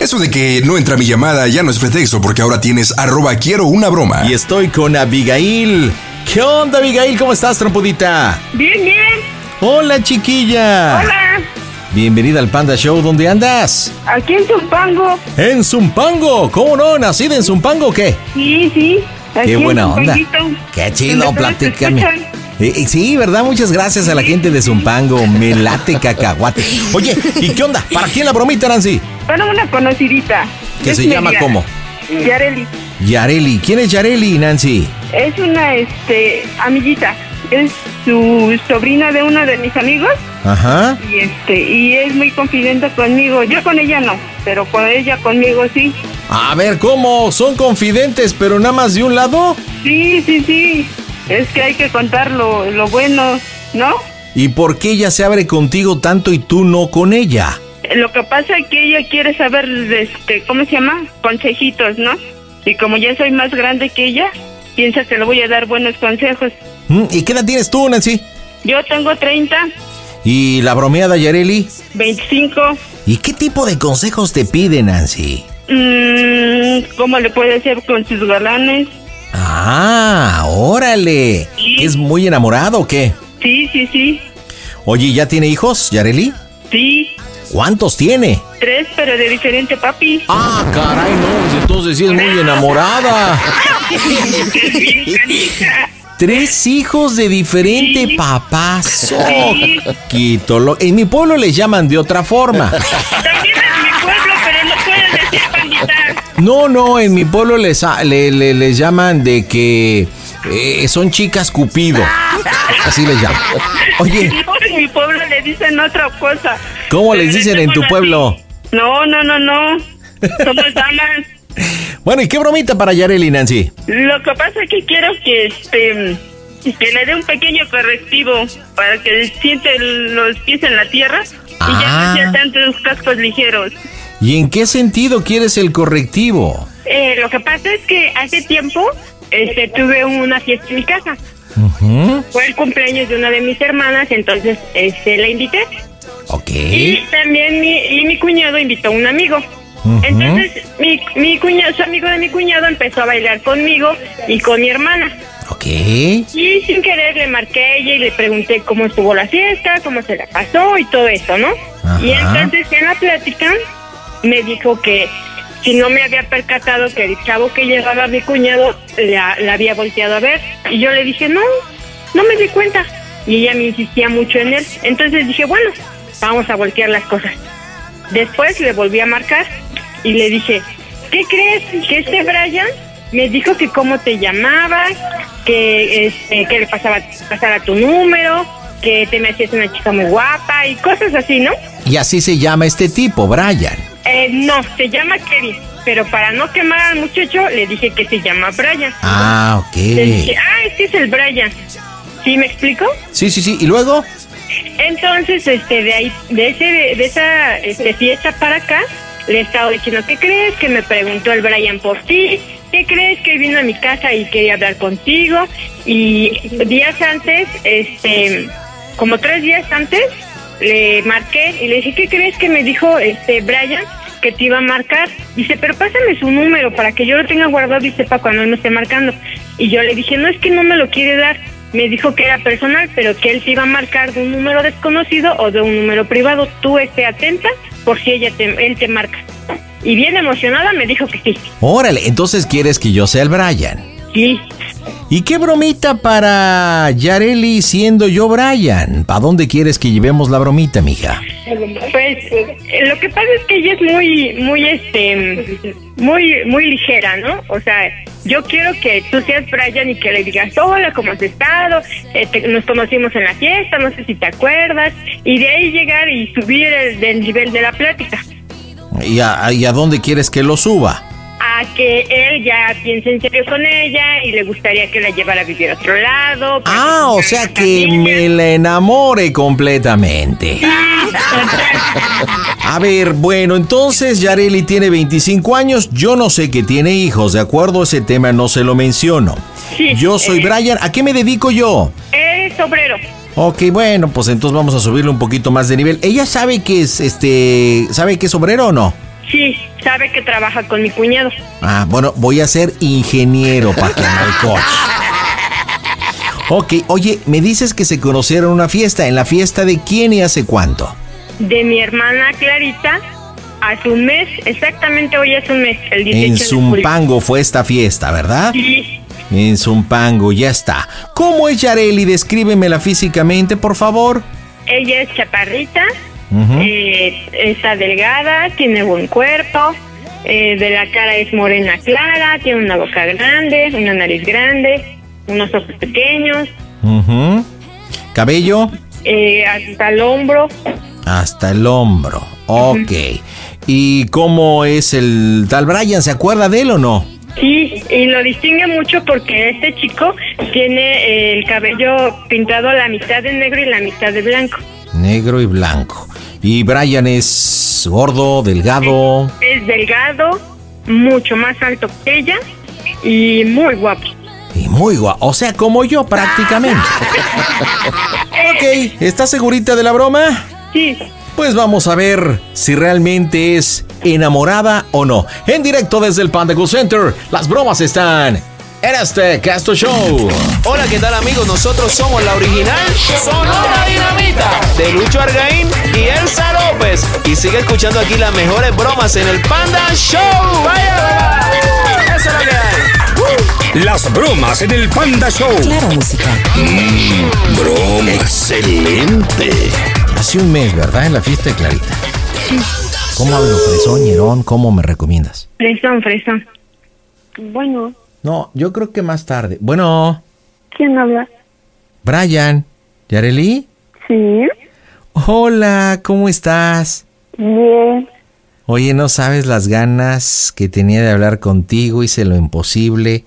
Eso de que no entra mi llamada ya no es pretexto porque ahora tienes arroba quiero una broma. Y estoy con Abigail. ¿Qué onda, Abigail? ¿Cómo estás, trompudita? Bien, bien. Hola, chiquilla. Hola. Bienvenida al Panda Show. ¿Dónde andas? Aquí en Zumpango. En Zumpango. ¿Cómo no? ¿Nacida en Zumpango o qué? Sí, sí. Aquí Qué en buena onda. Qué chido, platícame. Eh, eh, sí, ¿verdad? Muchas gracias a la gente de Zumpango. Me late cacahuate. Oye, ¿y qué onda? ¿Para quién la bromita, Nancy? Bueno, una conocidita. ¿Que se llama cómo? Yareli. Yareli. ¿Quién es Yareli, Nancy? Es una, este, amiguita. Es su sobrina de uno de mis amigos Ajá. y este, y es muy confidente conmigo. Yo con ella no, pero con ella conmigo sí. A ver, ¿cómo? ¿Son confidentes, pero nada más de un lado? Sí, sí, sí. Es que hay que contar lo, lo bueno, ¿no? ¿Y por qué ella se abre contigo tanto y tú no con ella? Lo que pasa es que ella quiere saber, este, ¿cómo se llama? Consejitos, ¿no? Y como ya soy más grande que ella, piensa que le voy a dar buenos consejos. ¿Mm? ¿Y qué edad tienes tú, Nancy? Yo tengo 30, ¿Y la bromeada Yareli? 25. ¿Y qué tipo de consejos te pide, Nancy? mm, ¿Cómo le puede hacer con sus galanes? Ah, órale. Sí. ¿Es muy enamorado o qué? Sí, sí, sí. Oye, ¿ya tiene hijos, Yareli? Sí, ¿Cuántos tiene? tres, pero de diferente papi. Ah, caray, no, pues entonces sí es muy enamorada. Tres hijos de diferente Sí. papá. Sí. Quito lo- En mi pueblo les llaman de otra forma. No, no, en mi pueblo les, le- le- les llaman de que eh, son chicas cupido. Así les llaman. Oye, en mi pueblo le dicen otra cosa. ¿Cómo les dicen en tu pueblo? No, no, no, no. Somos damas. bueno, ¿y qué bromita para Yareli, Nancy? Lo que pasa es que quiero que este que le dé un pequeño correctivo para que siente los pies en la tierra y ya Ah. no sea tantos cascos ligeros. ¿Y en qué sentido quieres el correctivo? Eh, lo que pasa es que hace tiempo este tuve una fiesta en mi casa. Fue el cumpleaños de una de mis hermanas, entonces este la invité. Ok. Y también mi, y mi cuñado invitó a un amigo. Entonces mi, mi cuñado, su amigo de mi cuñado empezó a bailar conmigo y con mi hermana. Ok. Y sin querer le marqué a ella y le pregunté cómo estuvo la fiesta, cómo se la pasó y todo eso, ¿no? Ajá. Y entonces en la plática me dijo que si no me había percatado que el chavo que llevaba a mi cuñado la, había volteado a ver. Y yo le dije, no, no me di cuenta. Y ella me insistía mucho en él. Entonces dije, bueno, vamos a voltear las cosas. Después le volví a marcar y le dije, ¿qué crees? Que este Brian me dijo que cómo te llamabas, que este, que le pasaba pasara tu número, que te me hacías una chica muy guapa y cosas así, ¿no? Y así se llama este tipo, Brian. Eh, no, se llama Kevin, pero para no quemar al muchacho le dije que se llama Brian. Ah, ok. Le dije, ah, este es el Brian. ¿Sí me explico? Sí, sí, sí. ¿Y luego? Entonces, este, de ahí, de ese, de esa este, fiesta para acá, le he estado diciendo, ¿qué crees? Que me preguntó el Brian por ti. ¿Qué crees? Que vino a mi casa y quería hablar contigo. Y días antes, este, como tres días antes, le marqué y le dije, ¿qué crees que me dijo este Brian? Que te iba a marcar. Dice, pero pásame su número para que yo lo tenga guardado y sepa cuando él me esté marcando. Y yo le dije, no es que no me lo quiere dar. Me dijo que era personal, pero que él te iba a marcar de un número desconocido o de un número privado. Tú esté atenta por si ella te, él te marca. Y bien emocionada me dijo que sí. Órale, entonces quieres que yo sea el Brian. Sí. ¿Y qué bromita para Yareli siendo yo Brian? ¿Para dónde quieres que llevemos la bromita, mija? Pues eh, lo que pasa es que ella es muy, muy, este, muy, muy ligera, ¿no? O sea, yo quiero que tú seas Brian y que le digas, hola, ¿cómo has estado? Eh, te- nos conocimos en la fiesta, no sé si te acuerdas. Y de ahí llegar y subir el, del nivel de la plática. ¿Y a, y a dónde quieres que lo suba? A que él ya piense en serio con ella y le gustaría que la llevara a vivir a otro lado. Ah, o sea sea que me la enamore completamente. A ver, bueno, entonces Yareli tiene 25 años, yo no sé que tiene hijos, ¿de acuerdo? Ese tema no se lo menciono. Sí, Yo soy eh. Brian, ¿a qué me dedico yo? Eres obrero. Ok, bueno, pues entonces vamos a subirle un poquito más de nivel. ¿Ella sabe que es, este, sabe que es obrero o no? Sí, sabe que trabaja con mi cuñado. Ah, bueno, voy a ser ingeniero para que no el coche. Ok, oye, me dices que se conocieron en una fiesta. ¿En la fiesta de quién y hace cuánto? De mi hermana Clarita, hace un mes, exactamente hoy es un mes, el 18 En de. Zumpango fue esta fiesta, ¿verdad? Sí, En Zumpango, ya está. ¿Cómo es Yareli? Descríbemela físicamente, por favor. ella es chaparrita, Eh, está delgada, tiene buen cuerpo, eh, de la cara es morena clara, tiene una boca grande, una nariz grande, unos ojos pequeños. Cabello eh, hasta el hombro. hasta el hombro. Ok. ¿Y cómo es el tal Brian? ¿Se acuerda de él o no? Sí, y lo distingue mucho porque este chico tiene el cabello pintado a la mitad de negro y la mitad de blanco. Negro y blanco. ¿Y Brian es gordo, delgado? Es delgado, mucho más alto que ella y muy guapo. Y muy guapo. O sea, como yo prácticamente. ok, ¿estás segurita de la broma? Sí, Pues vamos a ver si realmente es enamorada o no. En directo desde el Panda Center, las bromas están en este Casto Show. Hola, ¿qué tal amigos? Nosotros somos la original Sonora Dinamita de Lucho Argaín y Elsa López. Y sigue escuchando aquí las mejores bromas en el Panda Show. ¡Vaya! Eso es lo que hay. Las bromas en el Panda Show. Claro, música. Broma. Excelente. Hace un mes, ¿verdad? En la fiesta de Clarita. ¿Cómo hablo, fresón, ñerón? ¿Cómo me recomiendas? fresón, fresón. Bueno, No, yo creo que más tarde. Bueno, ¿quién habla? Brian, ¿Yareli? Sí, Hola, ¿cómo estás? bien. Oye, no sabes las ganas que tenía de hablar contigo, hice lo imposible.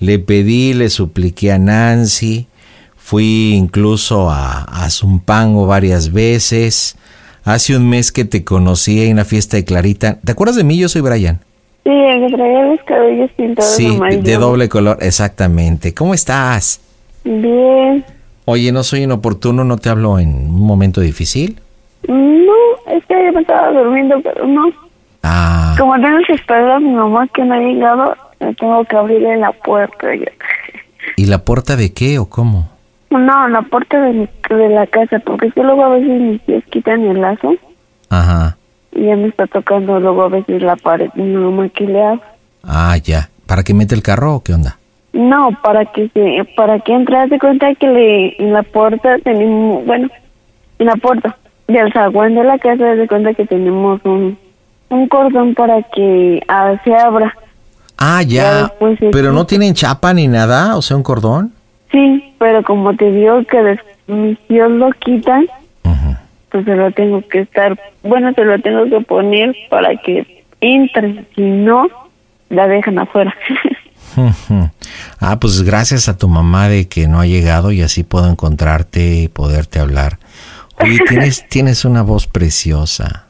Le pedí, le supliqué a Nancy, fui incluso a, a Zumpango varias veces. Hace un mes que te conocí en la fiesta de Clarita. ¿Te acuerdas de mí? Yo soy Brian. Sí, el que traía los cabellos pintados Sí, de, amarillo. de doble color, exactamente. ¿Cómo estás? Bien. Oye, no soy inoportuno, no te hablo en un momento difícil. No, es que yo me estaba durmiendo, pero no. Ah, Como tengo que esperar a mi mamá que no ha llegado, le tengo que abrirle la puerta. ya. ¿y la puerta de qué o cómo? No, la puerta de, mi- de la casa, porque es que luego a veces mis pies quitan el lazo Ajá. Y ya me está tocando luego a veces la pared. ¿qué le hago? Ah, ya. ¿Para que mete el carro o qué onda? No, para que se, para que entre, haz de cuenta que le, en la puerta tenemos, bueno, en la puerta del zaguán de la casa, haz de cuenta que tenemos un, un cordón para que ah, se abra. Ah, Ya Pero no tienen chapa ni nada, o sea, un cordón. Sí, pero como te digo que mis tíos lo quitan, pues se lo tengo que estar, bueno, se lo tengo que poner para que entre, si no, la dejan afuera. Ah, pues gracias a tu mamá de que no ha llegado y así puedo encontrarte y poderte hablar. Oye, tienes, tienes una voz preciosa.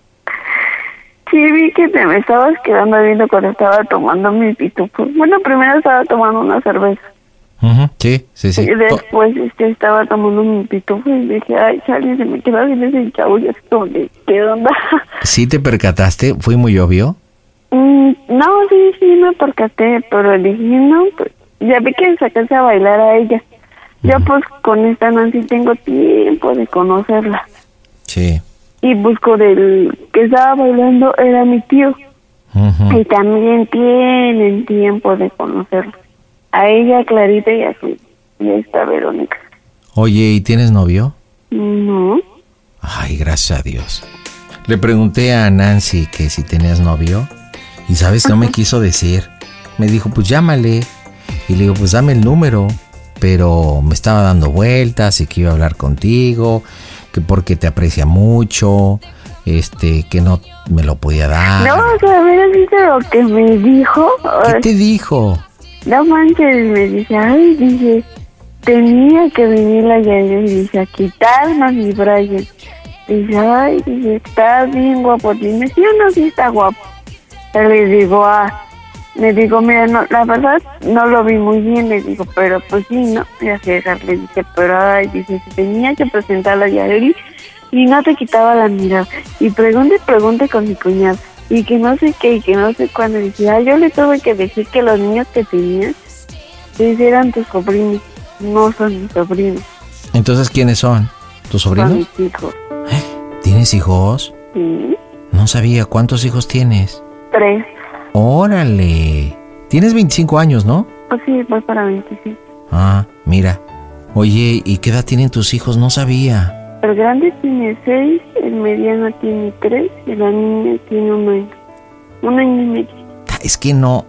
sí, vi que te me estabas quedando viendo cuando estaba tomando mi pitufo. Bueno, primero estaba tomando una cerveza. Sí, sí, sí. Y después este, estaba tomando mi pitufo y dije, ay, Charlie, se me queda bien ese chavo. Y es como de, ¿qué onda? ¿Sí te percataste? ¿Fue muy obvio? Mm, no, sí, sí, me percaté, pero dije, no, pues ya vi que sacarse a bailar a ella. Yo pues con esta Nancy tengo tiempo de conocerla. Sí. Y pues con el que estaba bailando era mi tío. Y también tienen tiempo de conocerla. A ella, Clarita y a su y a esta Verónica. Oye, ¿y tienes novio? No. Ay, gracias a Dios. Le pregunté a Nancy que si tenías novio y sabes, no me quiso decir. Me dijo, pues llámale. Y le digo, pues dame el número. Pero me estaba dando vueltas y que iba a hablar contigo, que porque te aprecia mucho, este, que no me lo podía dar. No, o sea, ¿verdad viste lo que me dijo? ¿Qué te dijo? No manches, me dice, ay, dice, tenía que venir la Yael, dice, a quitarnos mi Brian. Dice, ay, dice, está bien guapo. Dime, sí o no, sí está guapo. Y le digo, ah, le digo, mira, no, la verdad, no lo vi muy bien, le digo, pero pues sí, ¿no? Y así le dije, pero ay, dice, si tenía que presentar a la Yael y no te quitaba la mirada. Y pregunte, pregunte con mi cuñado. Y que no sé qué, y que no sé cuándo. Dice, ah, yo le tuve que decir que los niños que tenías, dice, eran tus sobrinos. No son mis sobrinos, Entonces, ¿quiénes son? ¿Tus son sobrinos? mis hijos. ¿Tienes hijos? Sí, No sabía. ¿Cuántos hijos tienes? tres. Órale. Tienes 25 años, ¿no? Pues sí, voy para 25. Ah, mira. Oye, ¿y qué edad tienen tus hijos? No sabía. El grande tiene seis, el mediano tiene tres y la niña tiene un año. Un año y medio. Es que no...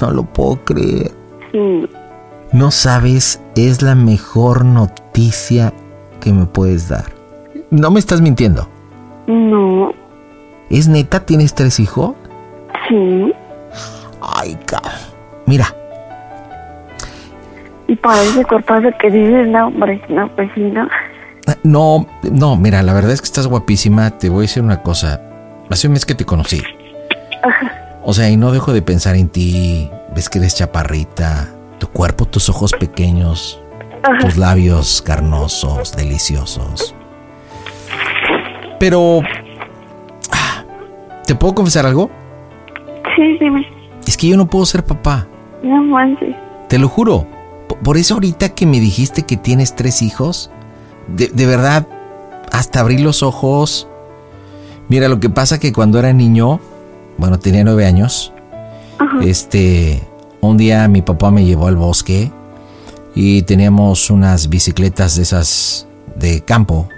No lo puedo creer. Sí. No sabes, es la mejor noticia que me puedes dar. No me estás mintiendo. No. ¿Es neta? ¿Tienes tres hijos? Sí. Ay, cabrón. Mira, Y para ese cuerpazo que dices, no, hombre, no, pues sí, no. No, no, mira, la verdad es que estás guapísima. Te voy a decir una cosa. Hace un mes que te conocí. O sea, y no dejo de pensar en ti. Ves que eres chaparrita. Tu cuerpo, tus ojos pequeños. Tus labios carnosos, deliciosos. Pero... ah, ¿Te puedo confesar algo? Sí, dime. Es que yo no puedo ser papá. No manches. Te lo juro. Por eso ahorita que me dijiste que tienes tres hijos, de, de verdad, hasta abrí los ojos. Mira, lo que pasa que cuando era niño, bueno, tenía nueve años, este, un día mi papá me llevó al bosque y teníamos unas bicicletas de esas de campo.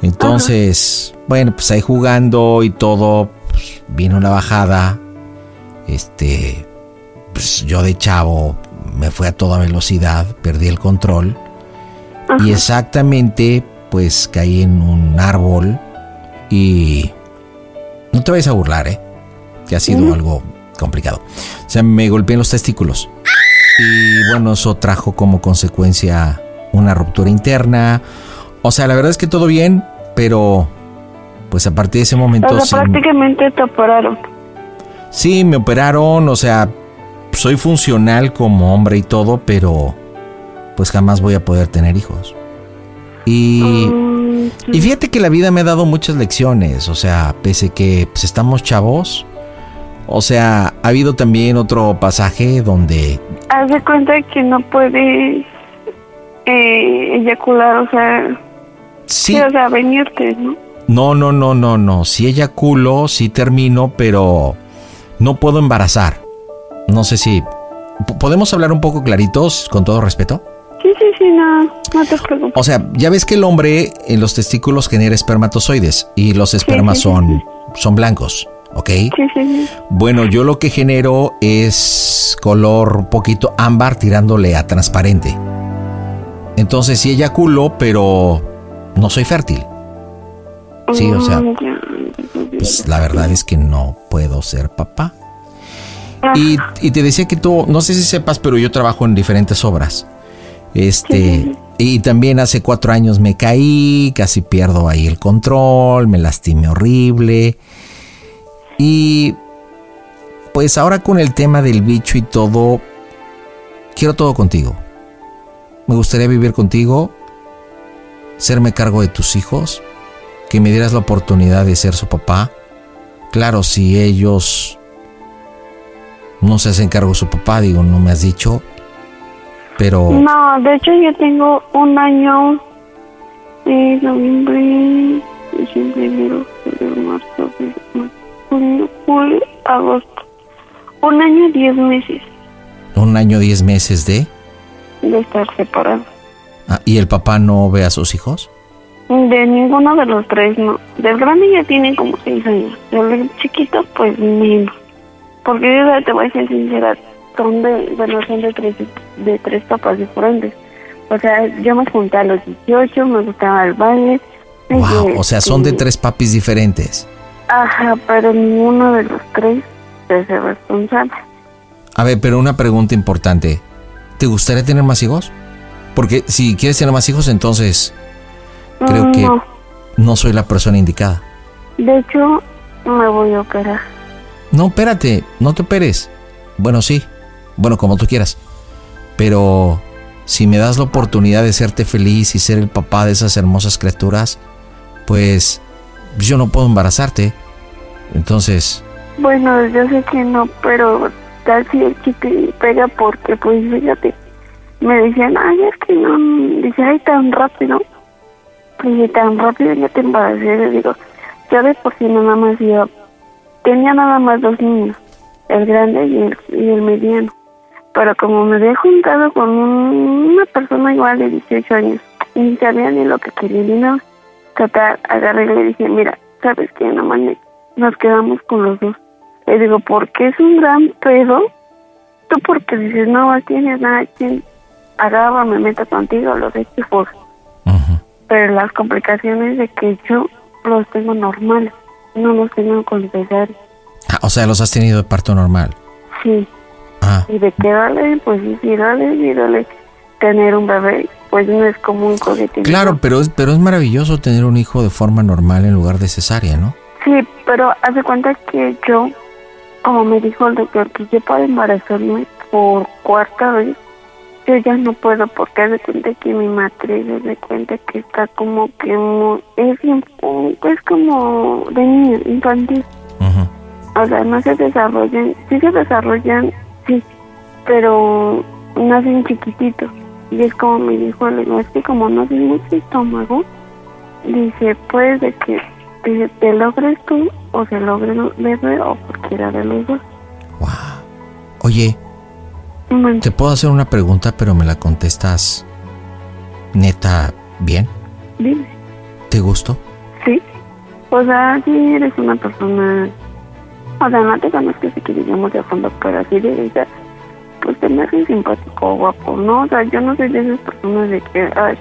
Entonces, bueno, pues ahí jugando y todo, pues, vino una bajada, este, pues yo de chavo me fui a toda velocidad, perdí el control y exactamente pues caí en un árbol y no te vayas a burlar, ¿eh? Que ha sido algo complicado. O sea, me golpeé en los testículos y bueno, eso trajo como consecuencia una ruptura interna. O sea, la verdad es que todo bien, pero pues a partir de ese momento O sea, prácticamente te operaron. Sí, me operaron, o sea, soy funcional como hombre y todo, pero pues jamás voy a poder tener hijos. Y, y fíjate que la vida me ha dado muchas lecciones, o sea, pese que pues, estamos chavos, o sea, ha habido también otro pasaje donde Haz de cuenta que no puedes eh, eyacular, o sea, sí, o sea, venirte, ¿no? no, no, no, no, no, sí eyaculo, sí termino, pero no puedo embarazar. No sé si... ¿p- ¿Podemos hablar un poco claritos, con todo respeto? Sí, sí, sí, no, no te preocupes. O sea, ya ves que el hombre en los testículos genera espermatozoides y los espermas sí, sí, son son blancos, ¿ok? Sí, sí, sí. Bueno, yo lo que genero es color un poquito ámbar tirándole a transparente. Entonces sí eyaculo, pero no soy fértil. Sí, o sea, ya. pues la verdad es que no puedo ser papá. Y, y te decía que tú, no sé si sepas, pero yo trabajo en diferentes obras. Este, y también hace cuatro años me caí, casi pierdo ahí el control, me lastimé horrible. Y pues ahora con el tema del bicho y todo, quiero todo contigo. Me gustaría vivir contigo, serme cargo de tus hijos, que me dieras la oportunidad de ser su papá. Claro, si ellos no se hacen cargo de su papá, digo, no me has dicho, pero No, de hecho yo tengo un año, eh, noviembre, diciembre, enero, febrero, marzo, junio, julio, agosto. Un año y diez meses un año, diez meses de... de estar separados. Ah, ¿Y el papá no ve a sus hijos? De ninguno de los tres, no. Del grande ya tiene como seis años. Del chiquito, pues menos. Porque yo te voy a ser sincera, son de, bueno, son de tres, de tres papás diferentes. O sea, yo me junté a los 18, me gustaba el baile. Wow, o sea, son de este, tres papis diferentes. Ajá, pero ninguno de los tres es el responsable. A ver, pero una pregunta importante. ¿Te gustaría tener más hijos? Porque si quieres tener más hijos, entonces creo Mm, que No, no soy la persona indicada. de hecho, me voy a operar. No, espérate, no te operes. Bueno, sí, bueno, como tú quieras. Pero si me das la oportunidad de serte feliz y ser el papá de esas hermosas criaturas, pues yo no puedo embarazarte. Entonces, Bueno, yo sé que no, pero casi el chiste pega porque, pues, fíjate, me decían, ay, es que no, dice, ay, tan rápido. Dije, tan rápido ya te embaracé. Le digo, ya de por sí nada más yo, tenía nada más dos niños, el grande y el, y el mediano. Pero como me había juntado con un- una persona igual de 18 años, ni sabía ni lo que quería ni nada. Total, agarré y le dije, mira, ¿sabes qué? Nada más me- nos quedamos con los dos. Le digo, porque es un gran pedo. Tú porque dices, no tienes nada, quien agarra, me meto contigo, los he hecho por. Pero las complicaciones de que yo los tengo normales, no los tengo con cesárea. ah, o sea, los has tenido de parto normal. Sí. Ah, Y de que dale, pues sí, dale, sí, dale. Tener un bebé, pues no es como un coquetito. claro, pero es, pero es maravilloso tener un hijo de forma normal en lugar de cesárea, ¿no? Sí, pero hace cuenta que yo, como me dijo el doctor, que yo puedo embarazarme por cuarta vez, yo ya no puedo porque hace cuenta que mi matriz hace cuenta que está como que muy- es, es como de niño, infantil. O sea, no se desarrollan, sí se desarrollan, sí, pero nacen chiquititos. Y es como me dijo, le digo, es que como no tiene mucho estómago, dice, puede de que dice, te logres tú o se logre el bebé o cualquiera de los dos. Oye, Bueno, te puedo hacer una pregunta, pero me la contestas neta bien. dime, ¿Te gustó? sí. O sea, sí eres una persona, o sea, no te conozco si que digamos de fondo, pero así de esa, pues te me haces simpático, guapo, ¿no? O sea, yo no soy de esas personas de que, ay,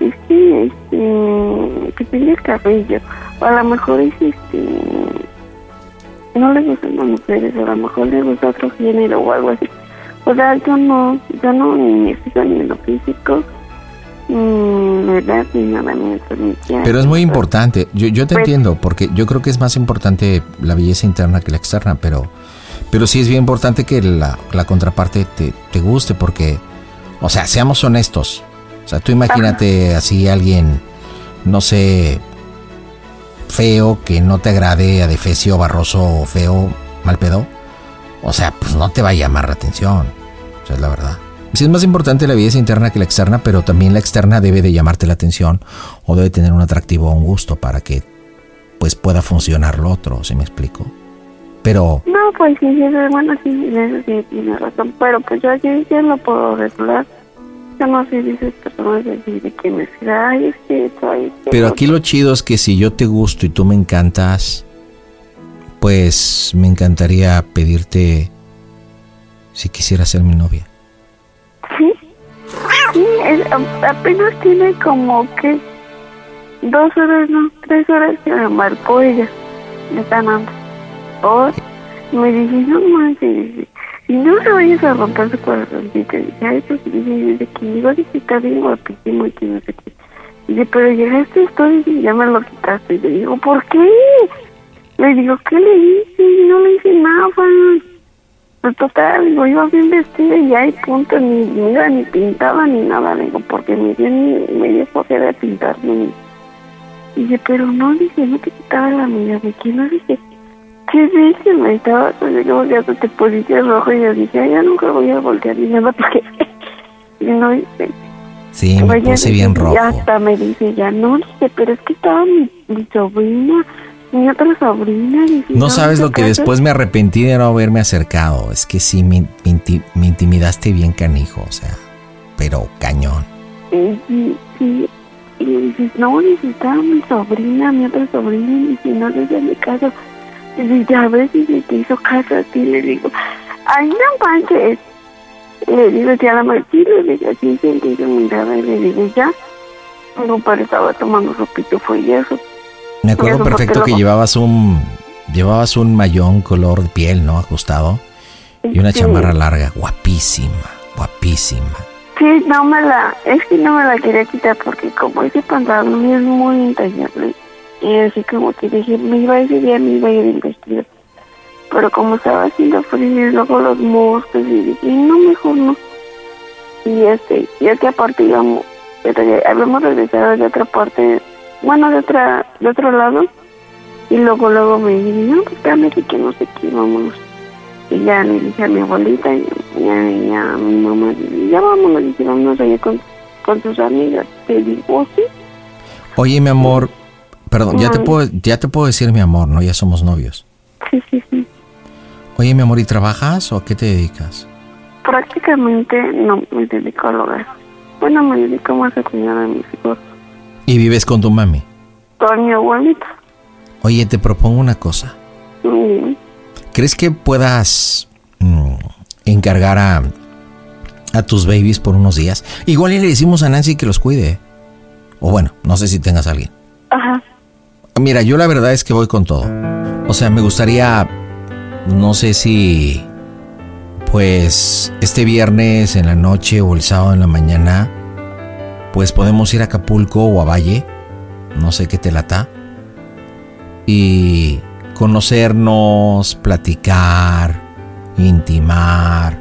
es que, este, que tenga el cabello, o a lo mejor es, este, no le gustan las mujeres, o a lo mejor le gusta otro género o algo así. O sea, yo no, yo no ni me ni en lo físico, nada, quién. Pero es muy importante, yo, yo te Pues- entiendo, porque yo creo que es más importante la belleza interna que la externa, pero, pero sí es bien importante que la, la contraparte te, te guste, porque, o sea, seamos honestos. O sea, tú imagínate así alguien, no sé, feo, que no te agrade, adefesio, barroso feo, mal pedo. O sea, pues no te va a llamar la atención. O sea, es la verdad. Sí es más importante la belleza interna que la externa, pero también la externa debe de llamarte la atención o debe tener un atractivo o un gusto para que pues pueda funcionar lo otro, ¿sí me explico? Pero No, pues sí, sí, sí, bueno, sí, eso sí tiene razón, pero pues yo aquí ya lo puedo regular. Yo no soy de esas personas de, de que me ay, es que pero aquí lo chido es que si yo te gusto y tú me encantas, pues me encantaría pedirte si quisiera ser mi novia. Es- apenas tiene como que dos horas, no, tres horas que me marcó ella. Me están dando. Hoy me dije, no manches, si no se vayas a romper su corazoncito. Dije, ay, pues dije, desde que está bien guapísimo y que no sé qué. Dice, pero llegaste esto y ya me lo quitaste. Y le digo, ¿por qué? Le digo, ¿qué le hice? No le hice nada. Pues total, digo, iba bien vestida y ya y punto, ni mira, ni pintaba ni nada, digo, porque me dio me dio de pintarme. Ni... Dice, pero no, dice, no te quitaba la mirada de quién no dice, ¿qué dice? Me estaba, pues yo ya te pusiste rojo y yo dije, "Ay, ya nunca voy a voltear ni nada porque y no dice, Sí, me puse bien Y rojo. hasta me dice, ya no, dice, pero es que estaba mi, mi sobrina, mi otra sobrina. No sabes lo que casas". después me arrepentí de no haberme acercado. Es que sí, me, me inti- me intimidaste bien canijo, o sea, pero cañón. Y, y, y, y le dices, no, dice, estaba mi sobrina, mi otra sobrina, y dice, no le hice caso. Dice, ya ves, dice, te hizo caso a ti, le digo, ay, no manches. Le digo, ya la marqué, le digo, así sentí su mirada, y le digo, ya. No, pero estaba tomando su pitufo y eso. Me acuerdo perfecto que llevabas un llevabas un mayón color de piel, ¿no? Ajustado y una Sí. chamarra larga, guapísima, guapísima. Sí, no me la, es que no me la quería quitar porque como ese pantalón es muy intallable y así como que dije, me iba ese día, me iba a ir en vestido. Pero como estaba haciendo frío y luego los moscos y dije, no, mejor no. Y este, ya que aparte íbamos, ya te- habíamos regresado de otra parte, bueno, de otra, de otro lado, y luego, luego me dije, no, pues espérame que no sé qué, vámonos. Y ya le dije a mi abuelita y ya, ya a mi mamá, ya vámonos, y vámonos allá con, con sus amigas. Te digo, "Oh, sí, Oye, mi amor, perdón, ya te puedo ya te puedo decir mi amor, ¿no? Ya somos novios. sí, sí, sí. Oye, mi amor, ¿y trabajas o a qué te dedicas? Prácticamente no me dedico al hogar. Bueno, me dedico más a cuidar a mis hijos. Y vives con tu mami. Con mi abuelita. Oye, te propongo una cosa. Bien. ¿Crees que puedas mm, encargar a, a tus babies por unos días? Igual y le decimos a Nancy que los cuide. O bueno, no sé si tengas a alguien. Ajá. Mira, yo la verdad es que voy con todo. O sea, me gustaría, no sé si, pues, este viernes en la noche o el sábado en la mañana, pues podemos ir a Acapulco o a Valle, no sé qué te lata, y conocernos, platicar, intimar,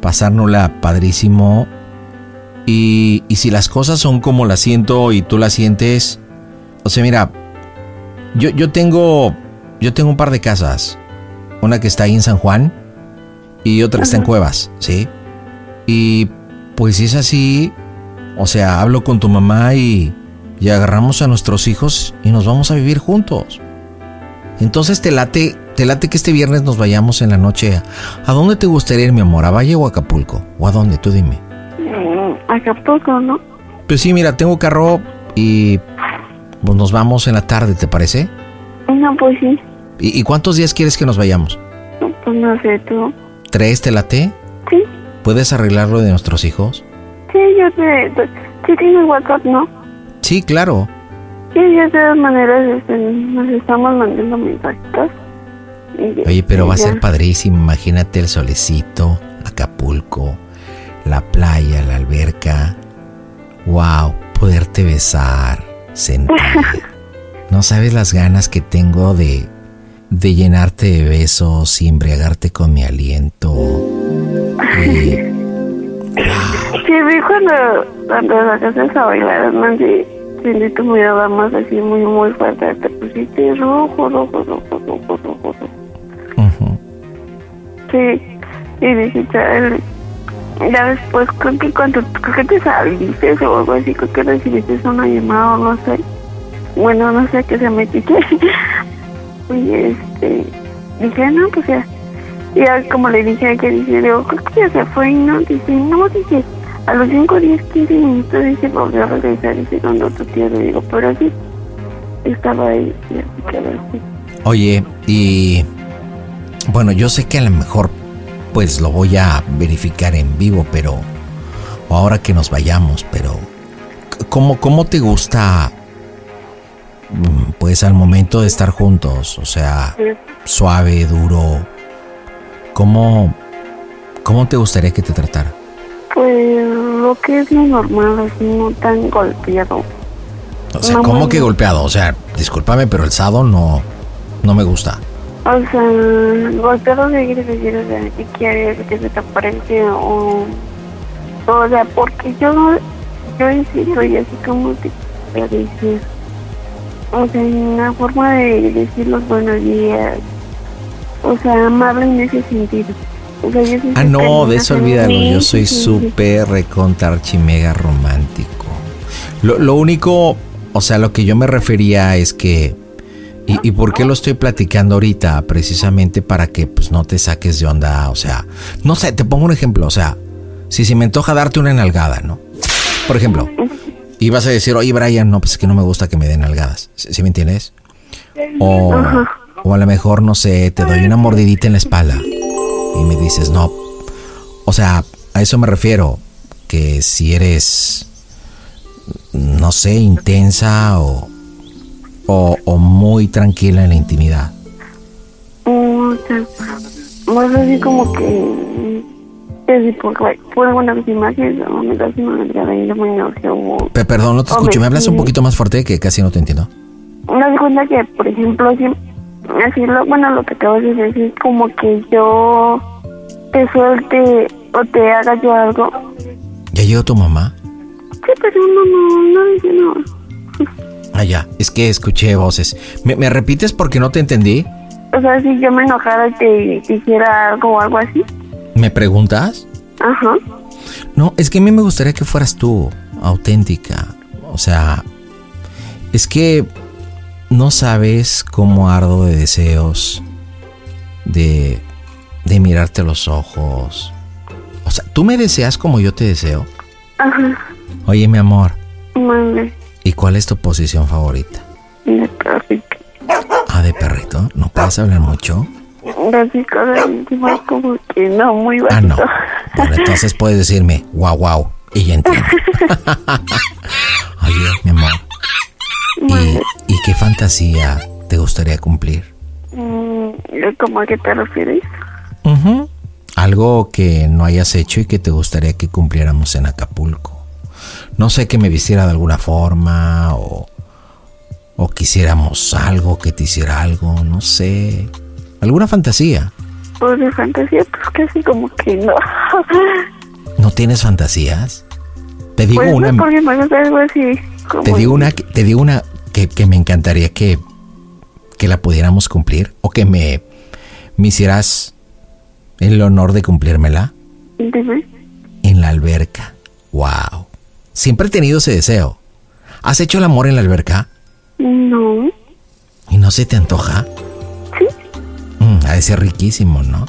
pasárnosla padrísimo. Y, y si las cosas son como las siento y tú las sientes, o sea, mira, yo, yo tengo yo tengo un par de casas. Una que está ahí en San Juan y otra que está en Cuevas, ¿sí? Y pues si es así, o sea, hablo con tu mamá y, y agarramos a nuestros hijos y nos vamos a vivir juntos. Entonces te late, te late que este viernes nos vayamos en la noche. ¿A dónde te gustaría ir, mi amor? ¿A Valle o a Acapulco? ¿O a dónde? Tú dime. Mm, Acapulco, ¿no? Pues sí, mira, tengo carro y pues nos vamos en la tarde, ¿te parece? No, pues sí. ¿Y, y cuántos días quieres que nos vayamos? Pues no sé, tú. ¿Tres te late? Sí. ¿Puedes arreglarlo de nuestros hijos? Sí, yo te... te- Sí tienes WhatsApp, ¿no? Sí, claro. Sí, ya de todas maneras este, nos estamos mandando mensajitos. Oye, pero va a ser padrísimo. Imagínate el solecito, Acapulco, la playa, la alberca. Wow, poderte besar, sentir. No sabes las ganas que tengo de, de llenarte de besos y embriagarte con mi aliento. Y- Sí, vi cuando, cuando sacaste a bailar, Nancy, sentí tu mirada más así muy, muy fuerte. Te pusiste rojo, rojo, rojo, rojo, rojo, rojo. Sí, y dije, chale. Ya después, creo que cuando, creo que te saliste o algo así, creo que recibiste una llamada o no sé. Bueno, no sé qué se me quité. y este, dije, no, pues ya. Y ya como le dije que dice, digo, creo que ya se fue y no, dice, no, dice, a los 5, 10, 15 minutos, dice, volvió a regresar, dice, con otro tío, le digo, pero sí, estaba ahí, y así que a ver, sí. Oye, y bueno, yo sé que a lo mejor pues lo voy a verificar en vivo, pero o ahora que nos vayamos, pero ¿cómo, cómo te gusta mm, pues al momento de estar juntos? O sea, suave, duro. ¿Cómo, cómo te gustaría que te tratara? Pues lo que es lo normal, así no tan golpeado. O sea, No, ¿cómo que golpeado? O sea, discúlpame, pero el sado no, no me gusta. O sea, golpeado de quiere decir, o sea, ¿qué quieres? ¿Que se te aparece? O, o sea, porque yo, yo en sí soy así como te voy a decir. O sea, en la forma de decir los buenos días. O sea, amable en ese sentido. O sea, yo sí Ah, no, de eso olvídalo. Yo soy sí, sí. súper recontra archimega romántico. Lo, lo único, o sea, lo que yo me refería es que. Y, ¿Y por qué lo estoy platicando ahorita? Precisamente para que pues no te saques de onda. O sea, no sé, te pongo un ejemplo. O sea, si se me antoja darte una enalgada, ¿no? Por ejemplo, y vas a decir, oye Brian, no, pues es que no me gusta que me den nalgadas. ¿Sí, sí me entiendes? O, o a lo mejor, no sé, te doy una mordidita en la espalda y me dices, no. O sea, a eso me refiero, que si eres, no sé, intensa o, o, o muy tranquila en la intimidad. O sea, más así como que. Por, por algunas imágenes me una perdón, no te escucho. ¿Me hablas un poquito más fuerte que casi no te entiendo? Me das cuenta que, por ejemplo, así, así lo, bueno, lo que acabas de decir, como que yo te suelte o te haga yo algo. ¿Ya llegó tu mamá? Sí, pero no, no, no dice no. Ah, ya. Es que escuché voces. ¿Me, me repites porque no te entendí? O sea, si yo me enojara y te dijera algo o algo así. ¿Me preguntas? Ajá. No, es que a mí me gustaría que fueras tú, auténtica. O sea, es que no sabes cómo ardo de deseos de, de mirarte los ojos. O sea, ¿tú me deseas como yo te deseo? Ajá. Oye, mi amor, Madre. ¿y cuál es tu posición favorita? De perrito. Ah, de perrito. ¿No puedes hablar mucho? Íntimas como que no, muy Ah, no. bajito. Bueno, entonces puedes decirme, guau, guau, y ya entiendo. Oye, mi amor, ¿y, ¿y qué fantasía te gustaría cumplir? Mm, ¿Cómo a qué te refieres? Algo que no hayas hecho y que te gustaría que cumpliéramos en Acapulco. No sé que me vistiera de alguna forma o, o quisiéramos algo, que te hiciera algo, no sé. Alguna fantasía. Pues de fantasía, pues casi como que no. ¿No tienes fantasías? Te digo pues una. no, porque me algo así. Como Te digo una, te digo una que, que me encantaría que, que la pudiéramos cumplir o que me, me hicieras el honor de cumplírmela Dime. en la alberca. Wow. Siempre he tenido ese deseo. ¿Has hecho el amor en la alberca No. y no se te antoja? Sí. Mm, ha de ser riquísimo, ¿no?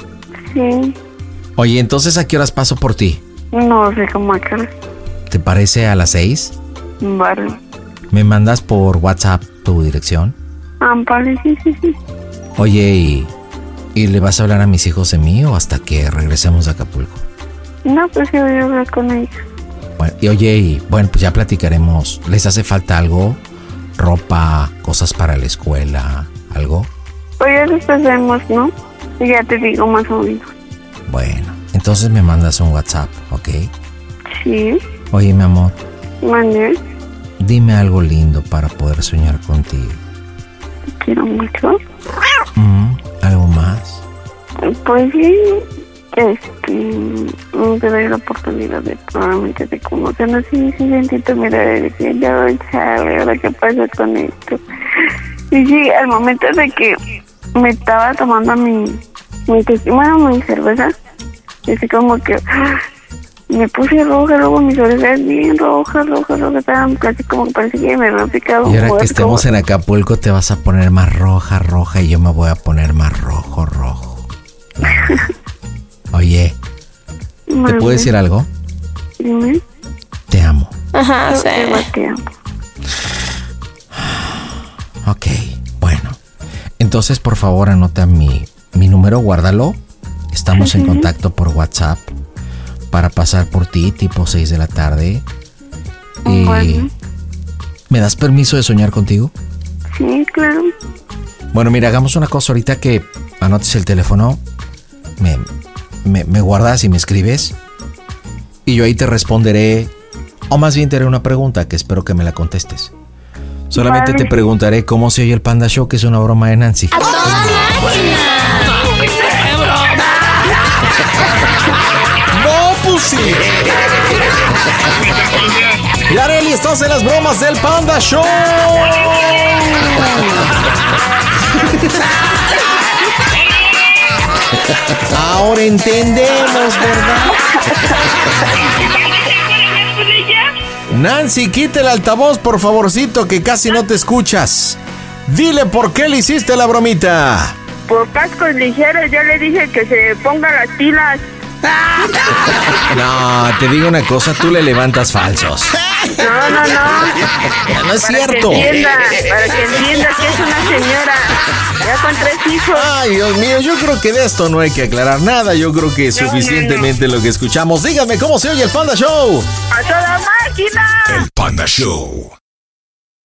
Sí. Oye, entonces ¿a qué horas paso por ti? No sé cómo acá. ¿Te parece a las seis? Vale. ¿Me mandas por WhatsApp tu dirección? Ah, vale, sí, sí, sí. Oye, ¿y, ¿y le vas a hablar a mis hijos de mí o hasta que regresemos de Acapulco? No, pues yo voy a hablar con ella. Bueno, y oye, y bueno, pues ya platicaremos. ¿Les hace falta algo? ¿Ropa? ¿Cosas para la escuela? ¿Algo? Pues ya después vemos, ¿no? Y ya te digo más o menos. Bueno, entonces me mandas un WhatsApp, ¿ok? Sí. Oye, mi amor, Mande. Dime algo lindo para poder soñar contigo. Te quiero mucho. Mm, ¿Algo más? Pues sí. Este. Te doy la oportunidad de probablemente de conocernos. Sí, sí, sentí tu mirada y decía, ya, chale, ahora qué pasa con esto. Y sí, al momento de que me estaba tomando mi. mi bueno, mi cerveza. Y así como que. Me puse roja, luego mis orejas bien rojas, rojas, rojas, estaban casi como que parece que me habían picado. Y ahora que estemos en Acapulco te vas a poner más roja, roja y yo me voy a poner más rojo, rojo. Oye, ¿te puedo decir algo? Dime. Te amo. Ajá, sí. te amo. Ok, bueno. Entonces, por favor, anota mi, mi número, guárdalo. Estamos en contacto por WhatsApp para pasar por ti tipo 6 de la tarde. Y Bueno. ¿Me das permiso de soñar contigo? Sí, claro. Bueno, mira, hagamos una cosa ahorita que anotes el teléfono, me, me, me guardas y me escribes, y yo ahí te responderé, o más bien te haré una pregunta que espero que me la contestes. Solamente Vale. te preguntaré cómo se oye el Panda Show, que es una broma de Nancy. Yareli, estás en las bromas del Panda Show. Ahora entendemos, ¿verdad? Nancy, quita el altavoz, por favorcito, que casi no te escuchas. Dile por qué le hiciste la bromita. Por cascos ligeros yo le dije que se ponga las pilas. No, te digo una cosa, tú le levantas falsos. No, no, no. No es Para cierto. que entienda, para que entienda que es una señora. Ya con tres hijos. Ay, Dios mío, yo creo que de esto no hay que aclarar nada. Yo creo que es No, no, suficientemente lo que escuchamos. Dígame cómo se oye el Panda Show. ¡A toda máquina! El Panda Show.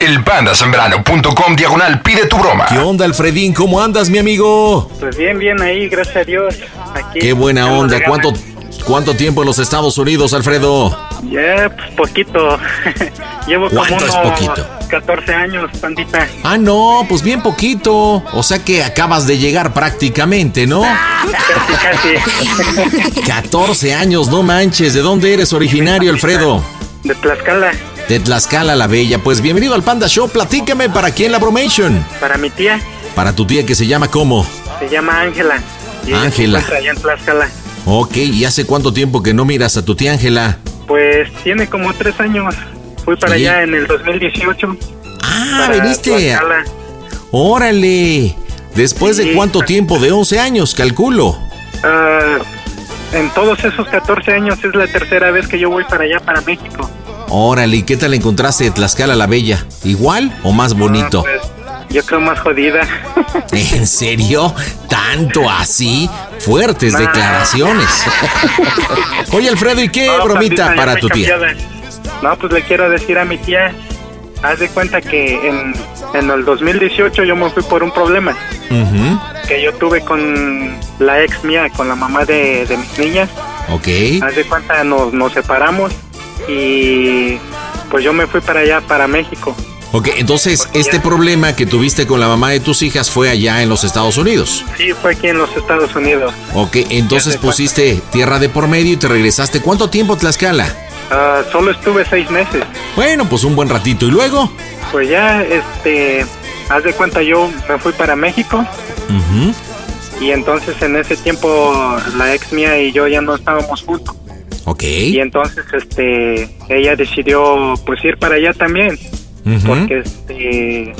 Elpandasembrano.com diagonal pide tu broma. ¿Qué onda, Alfredín? ¿Cómo andas, mi amigo? Pues bien, bien ahí, gracias a Dios. Aquí, Qué buena onda. ¿Cuánto, ¿Cuánto tiempo en los Estados Unidos, Alfredo? Ya, pues poquito. Llevo como ¿Cuánto es poquito? 14 años, pandita. Ah, no, pues bien poquito. O sea que acabas de llegar prácticamente, ¿no? Casi, casi. 14 años, no manches. ¿De dónde eres originario, Alfredo? De Tlaxcala, De Tlaxcala la Bella. Pues bienvenido al Panda Show. Platícame para quién la bromation. para mi tía, Para tu tía que se llama ¿cómo? se llama Ángela. Y Ángela. allá en Tlaxcala. Ok, ¿y hace cuánto tiempo que no miras a tu tía Ángela? Pues tiene como tres años. Fui para Sí. allá en el 2018. Ah, a- Tlaxcala. Órale. ¿Después de cuánto tiempo? De 11 años, calculo. Ah, en todos esos 14 años es la tercera vez que yo voy para allá, para México. Órale, ¿y qué tal encontraste de Tlaxcala la Bella? ¿Igual o más bonito? Ah, pues, yo creo más jodida. ¿En serio? ¿Tanto así? Fuertes Nah. declaraciones. Oye, Alfredo, ¿y qué No, bromita para tu tía? No, pues le quiero decir a mi tía, haz de cuenta que en, en el 2018 yo me fui por un problema que yo tuve con la ex mía, con la mamá de, de mis niñas. Ok. Haz de cuenta, nos, nos separamos y pues yo me fui para allá, para México. Ok, entonces, Porque este ya- problema que tuviste con la mamá de tus hijas fue allá en los Estados Unidos. Sí, fue aquí en los Estados Unidos. Ok, entonces pusiste tierra de por medio y te regresaste. ¿Cuánto tiempo Tlaxcala? Ah, solo estuve seis meses. Bueno, pues un buen ratito. ¿Y luego? Pues ya, este, haz de cuenta, yo me fui para México Ujú, y entonces en ese tiempo la ex mía y yo ya no estábamos juntos. Ok. Y entonces, este, ella decidió pues ir para allá también, porque este,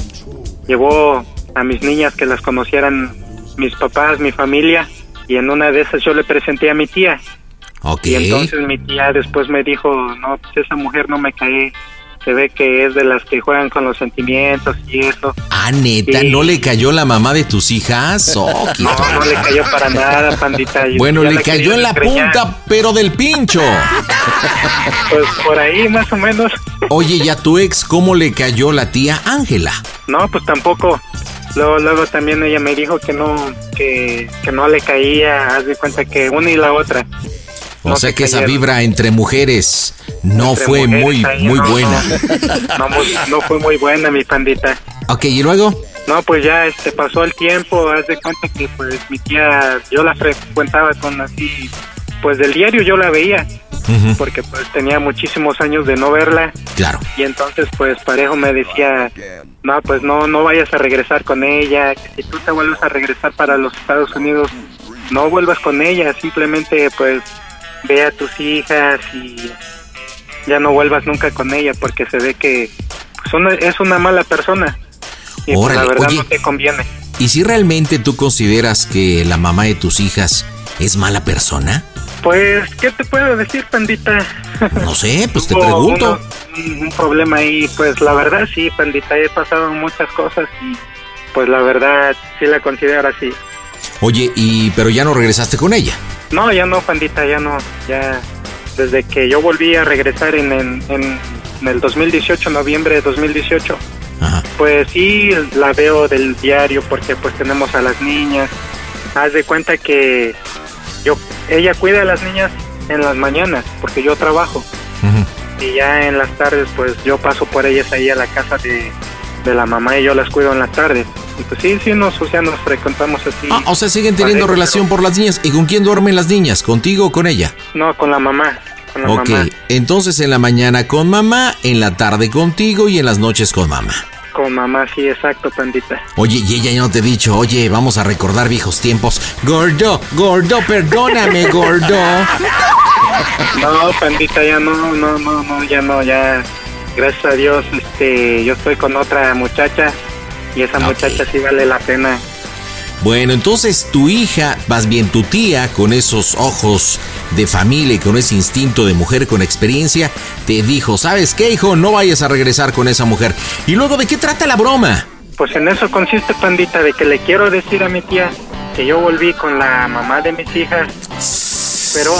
llevó a mis niñas que las conocieran mis papás, mi familia, y en una de esas yo le presenté a mi tía. Ok. Y entonces mi tía después me dijo, no, pues esa mujer no me cae, se ve que es de las que juegan con los sentimientos y eso. Ah, neta, ¿no le cayó la mamá de tus hijas? Oh, No, no le cayó para nada, pandita. Bueno, le cayó en la estrellar. punta, pero del pincho. Pues por ahí, más o menos. Oye, ¿y a tu ex cómo le cayó la tía Ángela? No, pues tampoco. Luego, luego también ella me dijo que no, que, que no le caía. Haz de cuenta que una y la otra. O No sea que esa vibra entre mujeres no Entre fue mujeres muy, muy no, buena. No, fue muy buena, mi pandita. Ok, ¿y luego? No, pues ya este pasó el tiempo, haz de cuenta que pues mi tía, yo la frecuentaba con así, pues del diario yo la veía, porque pues tenía muchísimos años de no verla Claro. y entonces pues parejo me decía, no, pues no, no vayas a regresar con ella, que si tú te vuelves a regresar para los Estados Unidos, no vuelvas con ella, simplemente pues ve a tus hijas y ya no vuelvas nunca con ella porque se ve que pues, una- es una mala persona. Y pues, la verdad oye. no te conviene. ¿Y si realmente tú consideras que la mamá de tus hijas es mala persona? Pues, ¿qué te puedo decir, pandita? No sé, pues te pregunto. uno- un problema ahí, pues la verdad sí, pandita, he pasado muchas cosas y pues la verdad sí la considero así. Oye, y pero ya no regresaste con ella. No, ya no, pandita, ya no, ya desde que yo volví a regresar en, en, en- el 2018, noviembre de 2018, Ajá. pues sí la veo del diario porque pues tenemos a las niñas. Haz de cuenta que yo ella cuida a las niñas en las mañanas porque yo trabajo. Y ya en las tardes pues yo paso por ellas ahí a la casa de, de la mamá y yo las cuido en las tardes y pues sí, sí nos, o sea, nos frecuentamos así Ah, o sea, siguen teniendo relación por las niñas. ¿Y con quién duermen las niñas? ¿Contigo o con ella? no con la mamá con la Ok, mamá entonces en la mañana con mamá, en la tarde contigo y en las noches con mamá. con mamá sí exacto pandita Oye, y ella ya no te ha dicho, oye, vamos a recordar viejos tiempos. Gordo, gordo, perdóname, gordo. no pandita ya no no no no ya no ya gracias a Dios este yo estoy con otra muchacha y esa muchacha sí vale la pena Bueno, entonces tu hija, más bien tu tía, con esos ojos de familia y con ese instinto de mujer con experiencia, te dijo, ¿sabes qué, hijo? No vayas a regresar con esa mujer. ¿Y luego de qué trata la broma? Pues en eso consiste, pandita, de que le quiero decir a mi tía que yo volví con la mamá de mis hijas, pero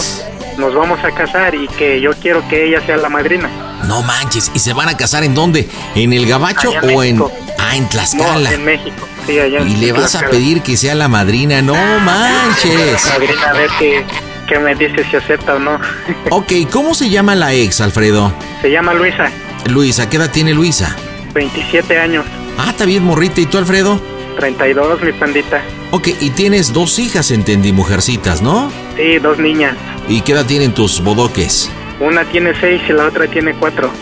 nos vamos a casar y que yo quiero que ella sea la madrina. No manches, ¿y se van a casar en dónde? ¿En el Gabacho Allá o en... Ah, en No, Tlaxcala. en México, sí, allá en y le vas a pedir que sea la madrina, no manches. Madrina, a ver qué, qué me dice si acepta o no. Ok, ¿cómo se llama la ex, Alfredo? Se llama Luisa, Luisa, ¿qué edad tiene Luisa? 27 años, Ah, está bien morrita. ¿Y tú, Alfredo? 32, mi pandita. Ok, y tienes dos hijas, entendí, mujercitas, ¿no? Sí, dos niñas. ¿Y qué edad tienen tus bodoques? Una tiene seis y la otra tiene cuatro.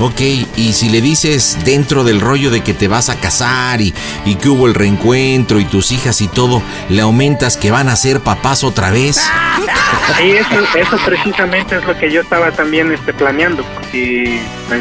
Ok, y si le dices dentro del rollo de que te vas a casar y, y que hubo el reencuentro y tus hijas y todo, le aumentas que van a ser papás otra vez. Sí, eso, eso precisamente es lo que yo estaba también este, planeando, porque pues,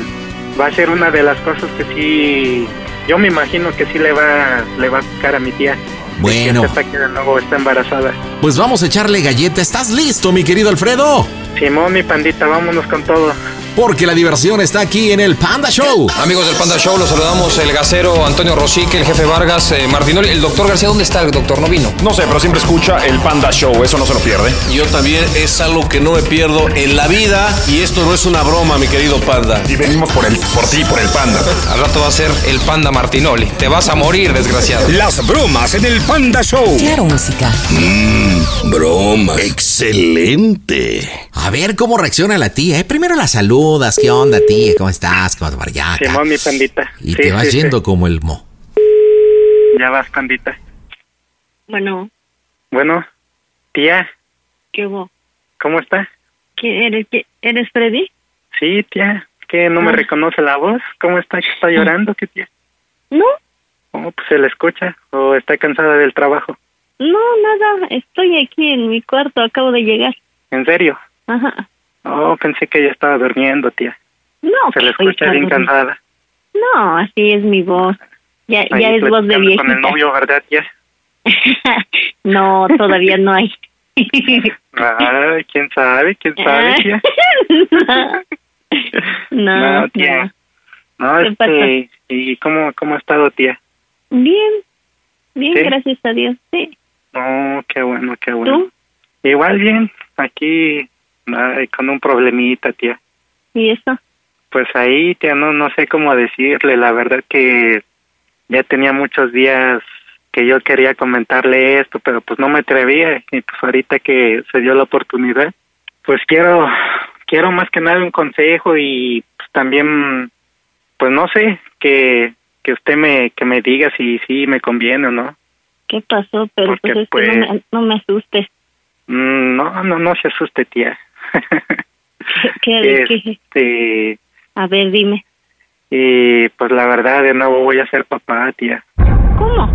va a ser una de las cosas que sí, yo me imagino que sí le va, le va a tocar a mi tía. Bueno. Que sepa que de nuevo está embarazada. Pues vamos a echarle galleta. ¿Estás listo, mi querido Alfredo? Simón, mi pandita, vámonos con todo. Porque la diversión está aquí en el Panda Show. Amigos del Panda Show, los saludamos el gasero Antonio Rosique, el jefe Vargas, eh, Martinoli. El doctor García, ¿dónde está el doctor? No vino. No sé, pero siempre escucha el Panda Show, eso no se lo pierde. Yo también es algo que no me pierdo en la vida y esto no es una broma, mi querido panda. Y venimos por el, por ti, por el Panda. Al rato va a ser el Panda Martinoli. Te vas a morir, desgraciado. Las bromas en el Panda Show. Claro, música. Mmm, broma. Excelente. A ver cómo reacciona la tía. ¿eh? Primero la saludas. ¿Qué onda, tía? ¿Cómo estás? ¿Cómo vas allá? Simón, mi pandita. Y Sí, te vas sí, sí. yendo como el mo. Ya vas, pandita. Bueno, Bueno, tía, ¿qué hubo? ¿cómo está? ¿Qué eres? ¿Qué, ¿Eres Freddy? Sí, tía, que no me Ah. reconoce la voz. ¿Cómo está? ¿Que ¿Está llorando? ¿Qué tía? No, Oh, pues se le escucha o está cansada del trabajo. no, nada. Estoy aquí en mi cuarto. Acabo de llegar. ¿En serio? Ajá. Oh, pensé que ella estaba durmiendo, tía. No, Se le pues, escucha bien cansada. No, así es mi voz. Ya, ya es voz de viejita. con el novio, ¿verdad, tía? no, todavía no hay. Ay, quién sabe, quién sabe, tía. no, No, tía. No, este, ¿y cómo, cómo ha estado, tía? Bien, bien, ¿Sí? gracias a Dios, sí. Oh, qué bueno, qué bueno. Igual bien, aquí ay, con un problemita, tía. ¿Y eso? Pues ahí, tía, no, no sé cómo decirle. La verdad que ya tenía muchos días que yo quería comentarle esto, pero pues no me atrevía. Y pues ahorita que se dio la oportunidad, pues quiero, quiero más que nada un consejo y pues también, pues no sé, que, que usted me, que me diga si sí me conviene o no. ¿Qué pasó? Pero Porque, pues es pues- que no me, no me asustes. Mm, No, no, no se asuste, tía. ¿Qué? Este, A ver, dime. y pues la verdad, de nuevo voy a ser papá, tía. ¿Cómo?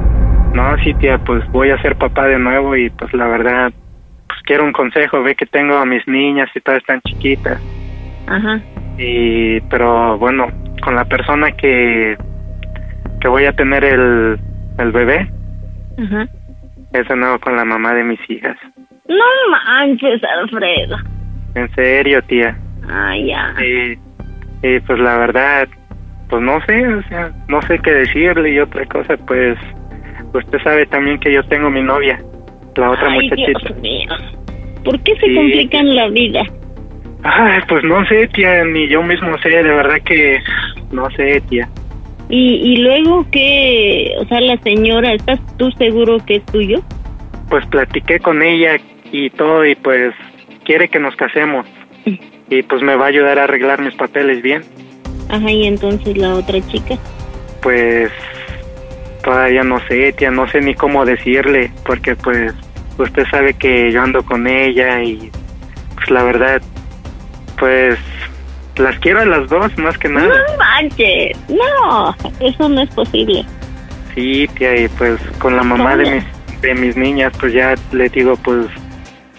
No, sí, tía, pues voy a ser papá de nuevo y pues la verdad, pues quiero un consejo. Ve que tengo a mis niñas y todas están chiquitas. Ajá. Y, pero bueno, con la persona que, que voy a tener el, el bebé, Ajá. es de nuevo con la mamá de mis hijas. No manches, Alfredo. En serio, tía. Ay, ya. Y, y pues la verdad, pues no sé, o sea, no sé qué decirle y otra cosa, pues usted sabe también que yo tengo mi novia, la otra Ay, muchachita. Dios mío. ¿Por qué se Sí. complican la vida? Ay, pues no sé, tía, ni yo mismo sé, de verdad que no sé, tía. Y, y luego que, o sea, la señora, ¿estás tú seguro que es tuyo? Pues platiqué con ella y todo y pues quiere que nos casemos. Y pues me va a ayudar a arreglar mis papeles bien. Ajá, y entonces la otra chica. Pues todavía no sé, tía, no sé ni cómo decirle, porque pues usted sabe que yo ando con ella y pues la verdad, pues las quiero a las dos más que nada. No manches, no, eso no es posible. Sí, tía, y pues con la mamá de mis, de mis niñas, pues ya le digo, pues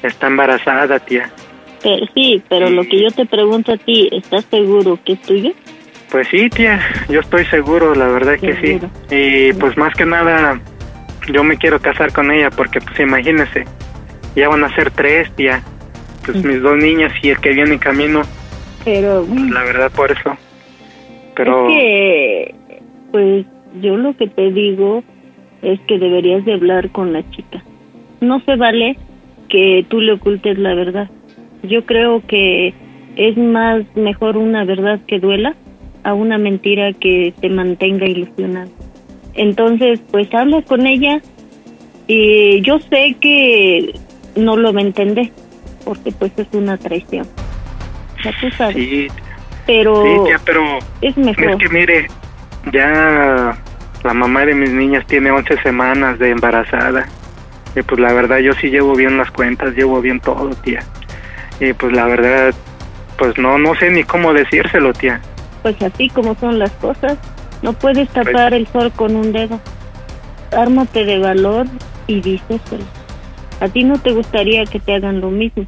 está embarazada, tía. Pero sí, pero lo que yo te pregunto a ti, ¿estás seguro que es tuyo? Pues sí, tía, yo estoy seguro, la verdad que sí. Y pues más que nada, yo me quiero casar con ella porque pues imagínese, ya van a ser tres, tía. Pues mis dos niñas y el que viene en camino, Pero pues, la verdad por eso. Pero es que, pues yo lo que te digo es que deberías de hablar con la chica. No se vale que tú le ocultes la verdad. Yo creo que es más mejor una verdad que duela a una mentira que te mantenga ilusionado. Entonces, pues habla con ella y yo sé que no lo va a entender porque pues es una traición. Ya tú sabes. sí, Pero sí, tía, pero es mejor. es que mire, ya la mamá de mis niñas tiene 11 semanas de embarazada. Y pues la verdad yo sí llevo bien las cuentas, llevo bien todo, tía. Y pues la verdad, pues no, no sé ni cómo decírselo, tía. Pues así como son las cosas, no puedes tapar el sol con un dedo. Ármate de valor y díselo. A ti no te gustaría que te hagan lo mismo,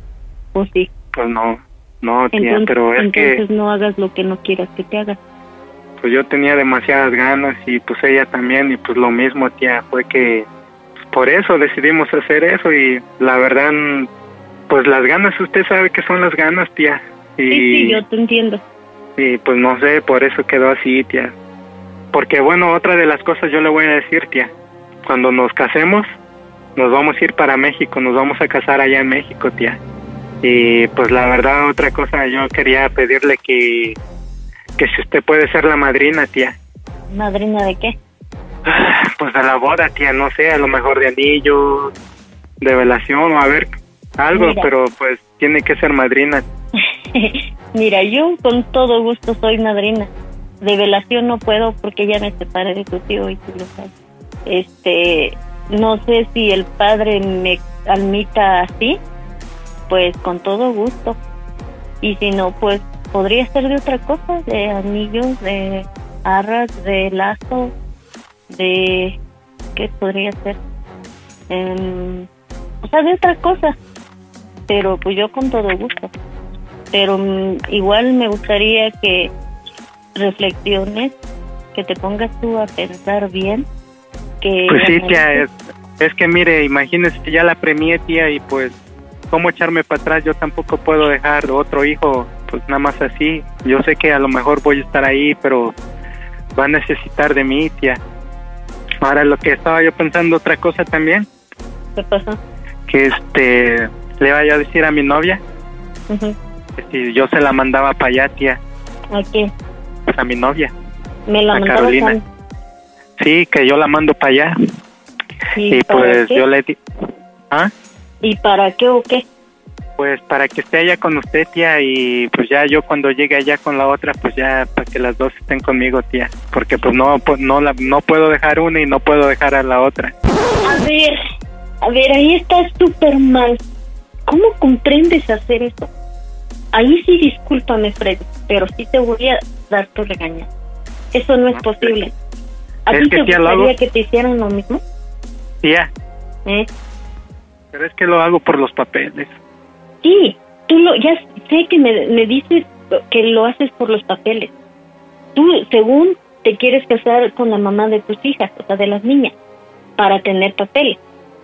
¿o sí? Pues no, no, tía, Entonces, pero es entonces que no hagas lo que no quieras que te hagan. pues yo tenía demasiadas ganas y pues ella también y pues lo mismo, tía, fue que pues, por eso decidimos hacer eso y la verdad, pues las ganas, usted sabe que son las ganas, tía. Y, Sí, sí, yo te entiendo. y pues no sé, por eso quedó así, tía. Porque bueno, otra de las cosas yo le voy a decir, tía, cuando nos casemos, nos vamos a ir para México, nos vamos a casar allá en México, tía. Y pues la verdad, otra cosa, yo quería pedirle que, que si usted puede ser la madrina, tía. ¿Madrina de qué? Pues de la boda, tía, no sé, a lo mejor de anillo, de velación o a ver, algo, Mira. pero pues tiene que ser madrina. Mira, yo con todo gusto soy madrina. De velación no puedo porque ya me separé de tu tío y tú lo sabes. Este, no sé si el padre me admita así, pues con todo gusto. Y si no, pues podría ser de otra cosa, de anillos, de arras, de lazo, de... ¿Qué podría ser? Em, o sea, de otra cosa. Pero pues yo con todo gusto. Pero mm, igual me gustaría que reflexiones, que te pongas tú a pensar bien. Que Pues sí, tía, es, es que mire, imagínese ya la premié, tía, y pues, ¿cómo echarme para atrás? Yo tampoco puedo dejar otro hijo, pues nada más así. Yo sé que a lo mejor voy a estar ahí, pero va a necesitar de mí, tía. Ahora lo que estaba yo pensando otra cosa también, ¿Qué pasó? que este le vaya a decir a mi novia Ujú. que si yo se la mandaba para allá, tía, ¿A quién? pues a mi novia. Me la A Carolina. Sí, que yo la mando para allá. ¿Y, Y para pues qué? yo le di... ¿Ah? ¿Y para qué o qué? Pues para que esté allá con usted, tía, y pues ya yo cuando llegue allá con la otra, pues ya para que las dos estén conmigo, tía, porque pues no pues no la, no puedo dejar una y no puedo dejar a la otra. A ver, a ver, ahí estás súper mal. ¿Cómo comprendes hacer eso? Ahí sí discúlpame, Freddy, pero sí te voy a dar tu regaño. Eso no es posible. ¿A ti te gustaría hago- que te hicieran lo mismo? Tía, ¿Eh? pero es que lo hago por los papeles. Sí, tú lo, ya sé que me, me dices que lo haces por los papeles. Tú, según te quieres casar con la mamá de tus hijas, o sea, de las niñas, para tener papeles,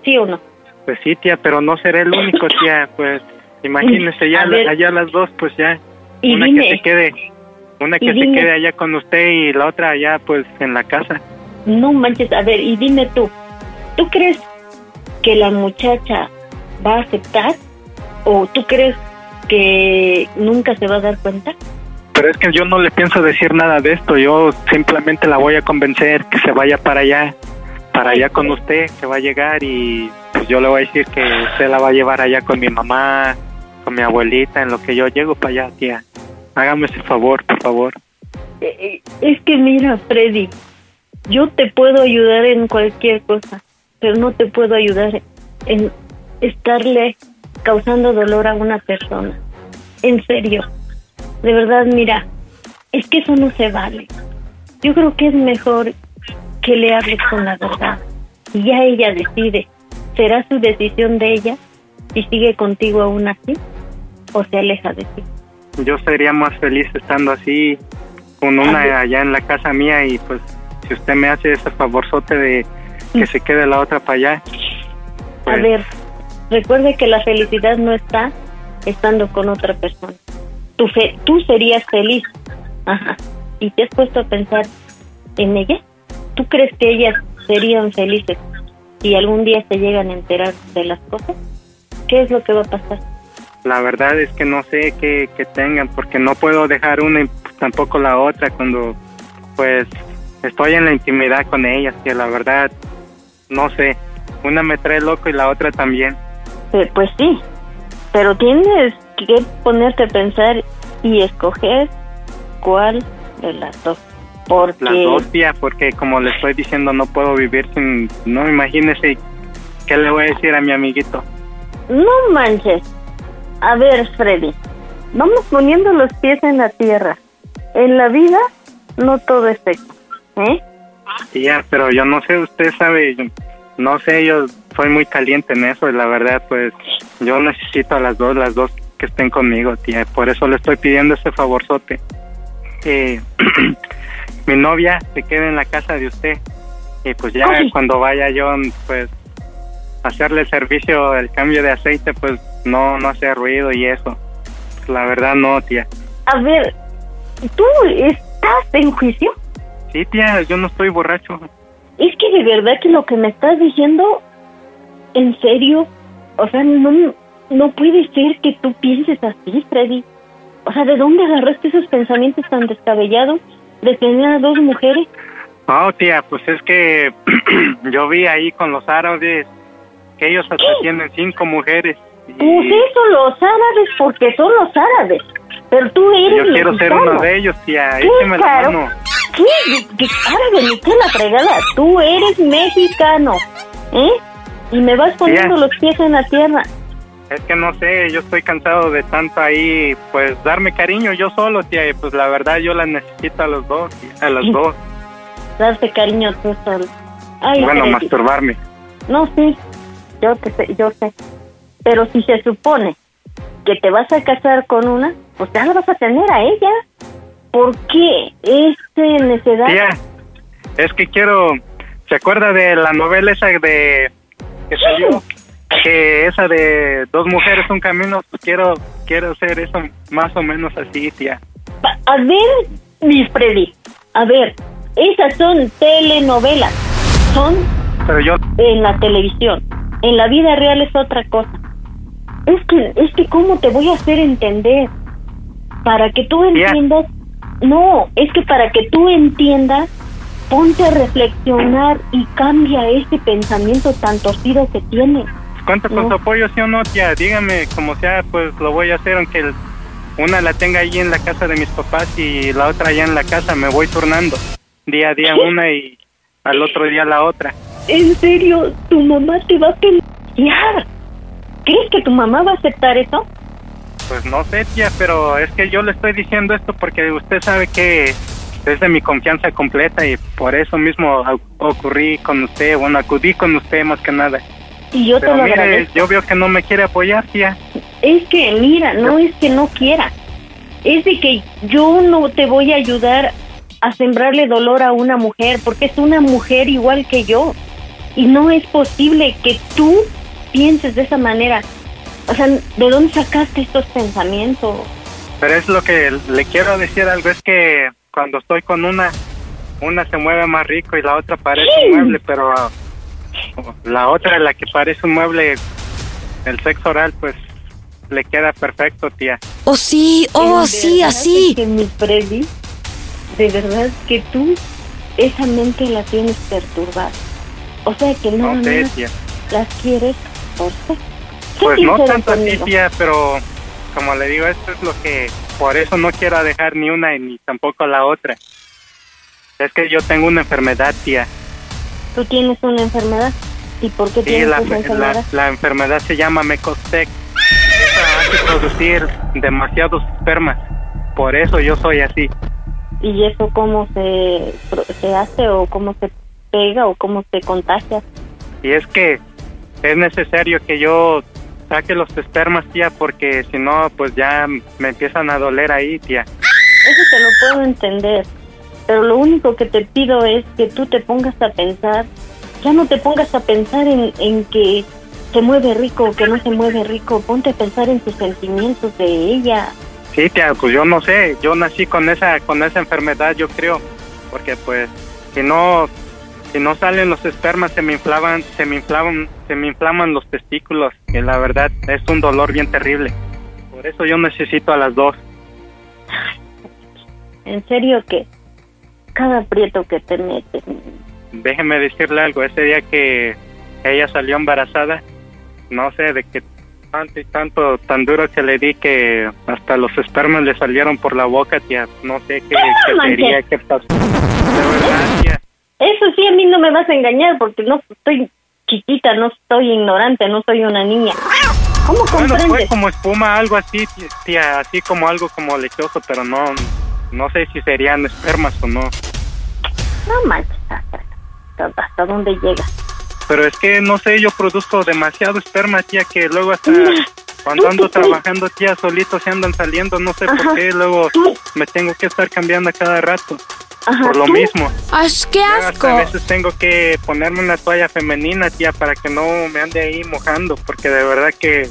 ¿sí o no? Pues sí, tía, pero no seré el único, tía, pues imagínese ya allá las dos, pues ya Y una dime, que se quede, una que se quede allá con usted y la otra allá pues en la casa. no manches, a ver, y dime tú, ¿tú crees que la muchacha va a aceptar o tú crees que nunca se va a dar cuenta? Pero es que yo no le pienso decir nada de esto, yo simplemente la voy a convencer que se vaya para allá, para allá con usted, que va a llegar y pues yo le voy a decir que usted la va a llevar allá con mi mamá, con mi abuelita, en lo que yo llego para allá, tía. Hágame ese favor, por favor. Eh, eh, Es que mira, Freddy, yo te puedo ayudar en cualquier cosa, pero no te puedo ayudar en estarle causando dolor a una persona. En serio. De verdad, mira, es que eso no se vale. Yo creo que es mejor que le hables con la verdad. Y ya ella decide. ¿Será su decisión de ella si sigue contigo aún así o se aleja de ti? Yo sería más feliz estando así, con una allá en la casa mía y pues si usted me hace ese favorzote de que se quede la otra para allá. A ver, recuerde que la felicidad no está estando con otra persona. Tú, fe- tú serías feliz. ¿Y te has puesto a pensar en ella? ¿Tú crees que ellas serían felices si algún día se llegan a enterar de las cosas? ¿Qué es lo que va a pasar? La verdad es que no sé qué, qué tengan, porque no puedo dejar una y tampoco la otra cuando, pues, estoy en la intimidad con ellas, que la verdad, no sé, una me trae loco y la otra también. Eh, Pues sí, pero tienes que ponerte a pensar y escoger cuál de las dos. Porque Las dos, tía, porque como le estoy diciendo, no puedo vivir sin, no, imagínese, ¿qué le voy a decir a mi amiguito? No manches. A ver, Freddy, vamos poniendo los pies en la tierra. En la vida no todo es sexo, ¿eh? Tía, pero yo no sé, usted sabe, no sé, yo soy muy caliente en eso y la verdad, pues, yo necesito a las dos, las dos que estén conmigo, tía, por eso le estoy pidiendo ese favorzote. Eh, mi novia se quede en la casa de usted y pues ya Ay. cuando vaya yo, pues, hacerle el servicio, el cambio de aceite, pues, no, no hace ruido y eso. La verdad, no, tía. A ver, ¿tú estás en juicio? Sí, tía, yo no estoy borracho. Es que de verdad que lo que me estás diciendo, en serio, o sea, no, no puede ser que tú pienses así, Freddy. O sea, ¿de dónde agarraste esos pensamientos tan descabellados de tener a dos mujeres? No, tía, pues es que yo vi ahí con los árabes que ellos hasta tienen cinco mujeres. Pues eso, los árabes, porque son los árabes. Pero tú eres Yo quiero ser uno de ellos, tía. ¿Qué, Écheme la mano. ¿Qué? ¿Qué árabe? Ni qué la fregada. Tú eres mexicano, ¿eh? Y me vas poniendo Tía. los pies en la tierra. Es que no sé, yo estoy cansado de tanto ahí, pues darme cariño yo solo, tía. Y pues la verdad yo las necesito a los dos, tía, a los dos. Darte cariño tú solo. Ay, bueno, Freddy. masturbarme. No, sí, yo, te sé, yo sé. Pero si se supone que te vas a casar con una, pues ya la vas a tener a ella. ¿Por qué este necedad? Tía, es que quiero... ¿Se acuerda de la novela esa de... que salió? Que esa de dos mujeres, un camino, pues quiero, quiero hacer eso más o menos así, tía. A ver, mi Freddy, a ver, esas son telenovelas. son Pero yo, en la televisión. En la vida real es otra cosa. Es que, es que, ¿cómo te voy a hacer entender? Para que tú entiendas. No, es que para que tú entiendas, ponte a reflexionar y cambia ese pensamiento tan torcido que tienes. cuenta con No. su apoyo, sí o no, tía. Dígame, como sea, pues lo voy a hacer, aunque una la tenga ahí en la casa de mis papás y la otra allá en la casa. Me voy turnando. Día a día una y al otro día la otra. En serio, tu mamá te va a pelear. ¿Crees que tu mamá va a aceptar eso? Pues no sé, tía, pero es que yo le estoy diciendo esto porque usted sabe que es de mi confianza completa y por eso mismo ocurrí con usted, bueno, acudí con usted más que nada. Y yo pero te lo mire, agradezco. yo veo que no me quiere apoyar, tía. Es que, mira, no es que no quiera. Es de que yo no te voy a ayudar a sembrarle dolor a una mujer, porque es una mujer igual que yo. Y no es posible que tú pienses de esa manera. O sea, ¿de dónde sacaste estos pensamientos? Pero es lo que le quiero decir algo, es que cuando estoy con una, una se mueve más rico y la otra parece un mueble, pero ah, la otra, la que parece un mueble, el sexo oral, pues le queda perfecto, tía. Oh, sí, oh, sí, así. Que mi Freddy, de verdad que tú esa mente la tienes perturbada. O sea que nada No sé, las quieres por sexo. Pues no sincero tanto así, conmigo. tía, pero como le digo, esto es lo que, por eso no quiero dejar ni una ni tampoco la otra. Es que yo tengo una enfermedad, tía. Tú tienes una enfermedad. ¿Y por qué Sí, tienes la, esa la, enfermedad? la enfermedad se llama Mecostec. Esa hace producir demasiados espermas. Por eso yo soy así. ¿Y eso cómo se, se hace o cómo se pega o cómo se contagia? Y es que es necesario que yo saque los espermas, tía, porque si no, pues ya me empiezan a doler ahí, tía. Eso te lo puedo entender. Pero lo único que te pido es que tú te pongas a pensar, ya no te pongas a pensar en, en que se mueve rico o que no se mueve rico, ponte a pensar en tus sentimientos de ella. Sí, tía, pues yo no sé, yo nací con esa con esa enfermedad, yo creo, porque pues si no si no salen los espermas se me inflaban, se me inflaman, se me inflaman los testículos, que la verdad es un dolor bien terrible. Por eso yo necesito a las dos. En serio que cada aprieto que te metes. Déjeme decirle algo, ese día que ella salió embarazada, no sé de qué tanto y tanto tan duro que le di que hasta los espermas le salieron por la boca, tía, no sé qué, qué sería, qué pasó. De verdad, tía. Eso sí, a mí no me vas a engañar porque no estoy chiquita, no estoy ignorante, no soy una niña. ¿Cómo Bueno, fue comprendes? como espuma, algo así, tí- tía, así como algo como lechoso, pero no, no sé si serían espermas o no. No manches, hasta, hasta- dónde llega. Pero es que, no sé, yo produzco demasiado esperma, tía, que luego hasta cuando ando trabajando, tía, solitos se andan saliendo, no sé Ajá. por qué, luego me tengo que estar cambiando a cada rato. Ajá, por lo ¿tú? mismo. ¡Ay, qué Hasta asco! a veces tengo que ponerme una toalla femenina, tía, para que no me ande ahí mojando, porque de verdad que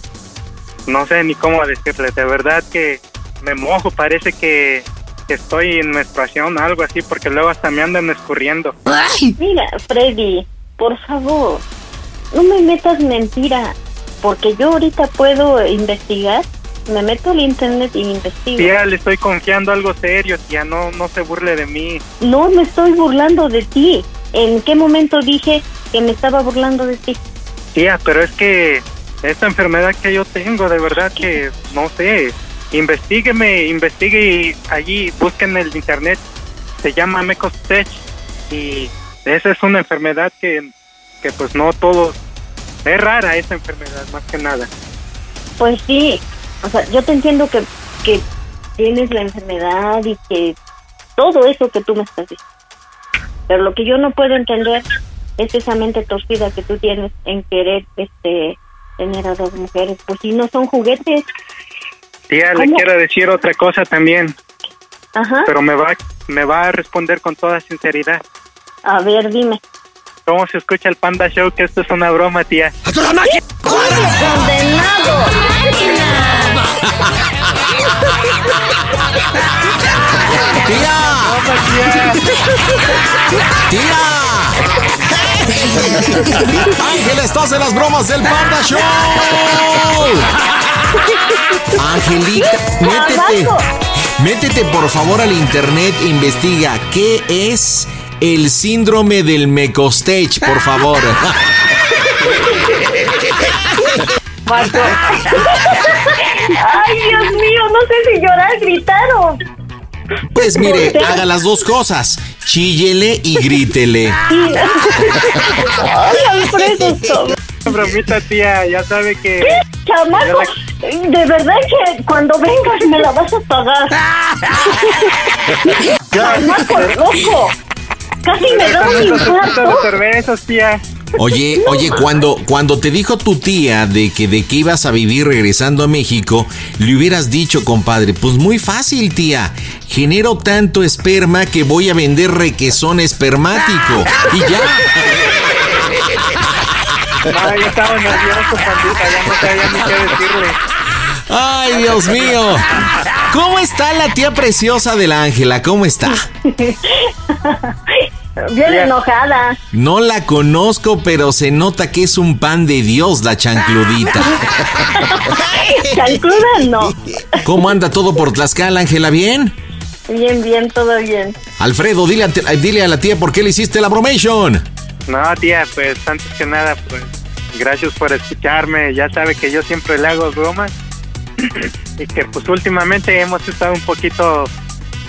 no sé ni cómo decirle, de verdad que me mojo, parece que, que estoy en menstruación, algo así, porque luego hasta me andan escurriendo. Mira, Freddy, por favor, no me metas mentira, porque yo ahorita puedo investigar, me meto al internet y investigo. Tía, le estoy confiando algo serio, tía, no, no se burle de mí. No me estoy burlando de ti. ¿En qué momento dije que me estaba burlando de ti? Tía, pero es que esta enfermedad que yo tengo, de verdad que no sé. Investígueme, investigue y allí busquen en el internet. Se llama Mecostech y esa es una enfermedad que, que pues no todos. Es rara esa enfermedad, más que nada. Pues sí, o sea, yo te entiendo que, que tienes la enfermedad y que todo eso que tú me estás diciendo. Pero lo que yo no puedo entender es esa mente torcida que tú tienes en querer este tener a dos mujeres. Pues si no son juguetes. Tía, le ¿Cómo? quiero decir otra cosa también, Ajá. pero me va, me va a responder con toda sinceridad. A ver, dime. ¿Cómo se escucha el Panda Show? Que esto es una broma, tía. ¡Condenado! ¡Tía! ¡Tía! Ángel, estás en las bromas del Panda Show. Angelita, métete. Métete por favor al internet e investiga qué es el síndrome del mecostech, por favor. Ay, Dios mío, no sé si llorar, gritar o... Pues mire, haga las dos cosas. Chíllele y grítele. Ay, Alfredo, Bromita, tía, ya sabe que... ¿Qué, chamaco? De verdad que cuando vengas me la vas a pagar. Chamaco, loco. Casi me da un de infarto. cervezas, tía. Oye, oye, cuando, cuando te dijo tu tía de que de que ibas a vivir regresando a México, le hubieras dicho, compadre, pues muy fácil, tía. Genero tanto esperma que voy a vender requesón espermático. Y ya. Ay, yo estaba nervioso, pandita, ya no sabía ni qué decirle. Ay, Dios mío. ¿Cómo está la tía preciosa de la Ángela? ¿Cómo está? Bien enojada. No la conozco, pero se nota que es un pan de Dios la chancludita. Chancluda no. ¿Cómo anda todo por Tlaxcala, Ángela? ¿Bien? Bien, bien, todo bien. Alfredo, dile a, dile a la tía por qué le hiciste la bromation. No, tía, pues antes que nada, pues gracias por escucharme. Ya sabe que yo siempre le hago bromas. y que pues últimamente hemos estado un poquito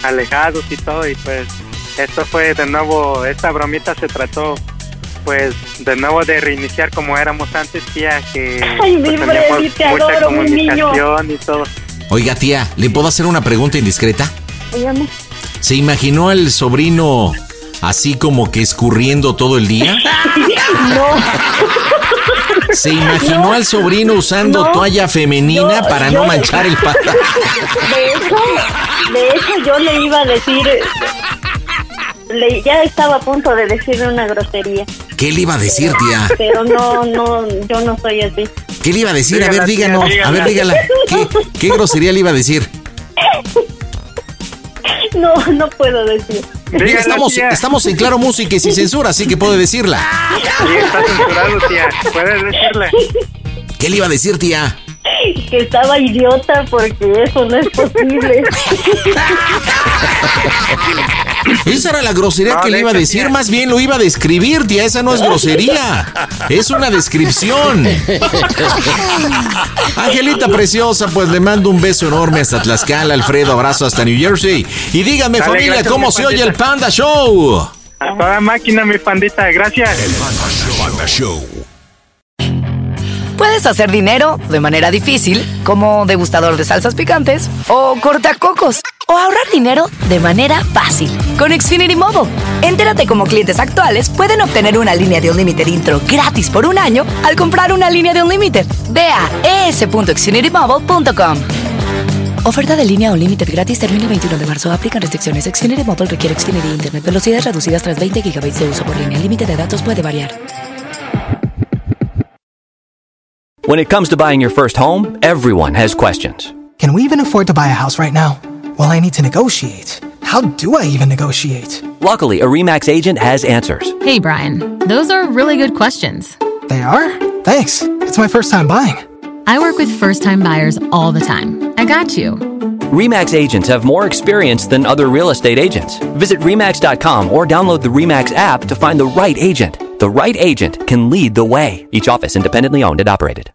alejados y todo. Y pues esto fue de nuevo, esta bromita se trató pues de nuevo de reiniciar como éramos antes, tía, que Ay, pues, mi Freddy, te mucha adoro, mi niño. comunicación y todo. Oiga, tía, ¿le puedo hacer una pregunta indiscreta? Dígame. ¿Se imaginó al sobrino así como que escurriendo todo el día? No. ¿Se imaginó No. al sobrino usando No. toalla femenina Yo- para yo- no manchar el pantalón? De hecho, de hecho yo le iba a decir, le, ya estaba a punto de decirle una grosería, ¿Qué le iba a decir, tía? pero no, no, yo no soy así. ¿Qué le iba a decir? A ver, Dígala, díganos. A ver, dígala. ¿Qué, qué grosería le iba a decir? No, no puedo decir. Mira, Dígala, estamos, tía. estamos en Claro Música y sin censura, así que puede decirla. Sí, está censurado, tía. Puedes decirle. ¿Qué le iba a decir, tía? Que estaba idiota porque eso no es posible. Esa era la grosería No, que le iba a decir, tía. más bien lo iba a describir, tía. Esa no es grosería. Es una descripción. Angelita preciosa, pues le mando un beso enorme hasta Tlaxcala, Alfredo, abrazo hasta New Jersey. Y díganme, Dale, familia, gracias, ¿cómo se oye el Panda Show? A toda máquina, mi pandita. Gracias. Panda Show. Puedes hacer dinero de manera difícil, como degustador de salsas picantes, o cortacocos, o ahorrar dinero de manera fácil con Xfinity Mobile. Entérate cómo clientes actuales pueden obtener una línea de Unlimited intro gratis por un año al comprar una línea de Unlimited. Ve a es.xfinitymobile.com. Oferta de línea Unlimited gratis termina el 21 de marzo. Aplican restricciones. Xfinity Mobile requiere Xfinity Internet. Velocidades reducidas tras 20 GB de uso por línea. El límite de datos puede variar. When it comes to buying your first home, everyone has questions. Can we even afford to buy a house right now? Well, I need to negotiate. How do I even negotiate? Luckily, a REMAX agent has answers. Hey, Brian, those are really good questions. They are? Thanks. It's my first time buying. I work with first time buyers all the time. I got you. REMAX agents have more experience than other real estate agents. Visit REMAX.com or download the REMAX app to find the right agent. The right agent can lead the way. Each office independently owned and operated.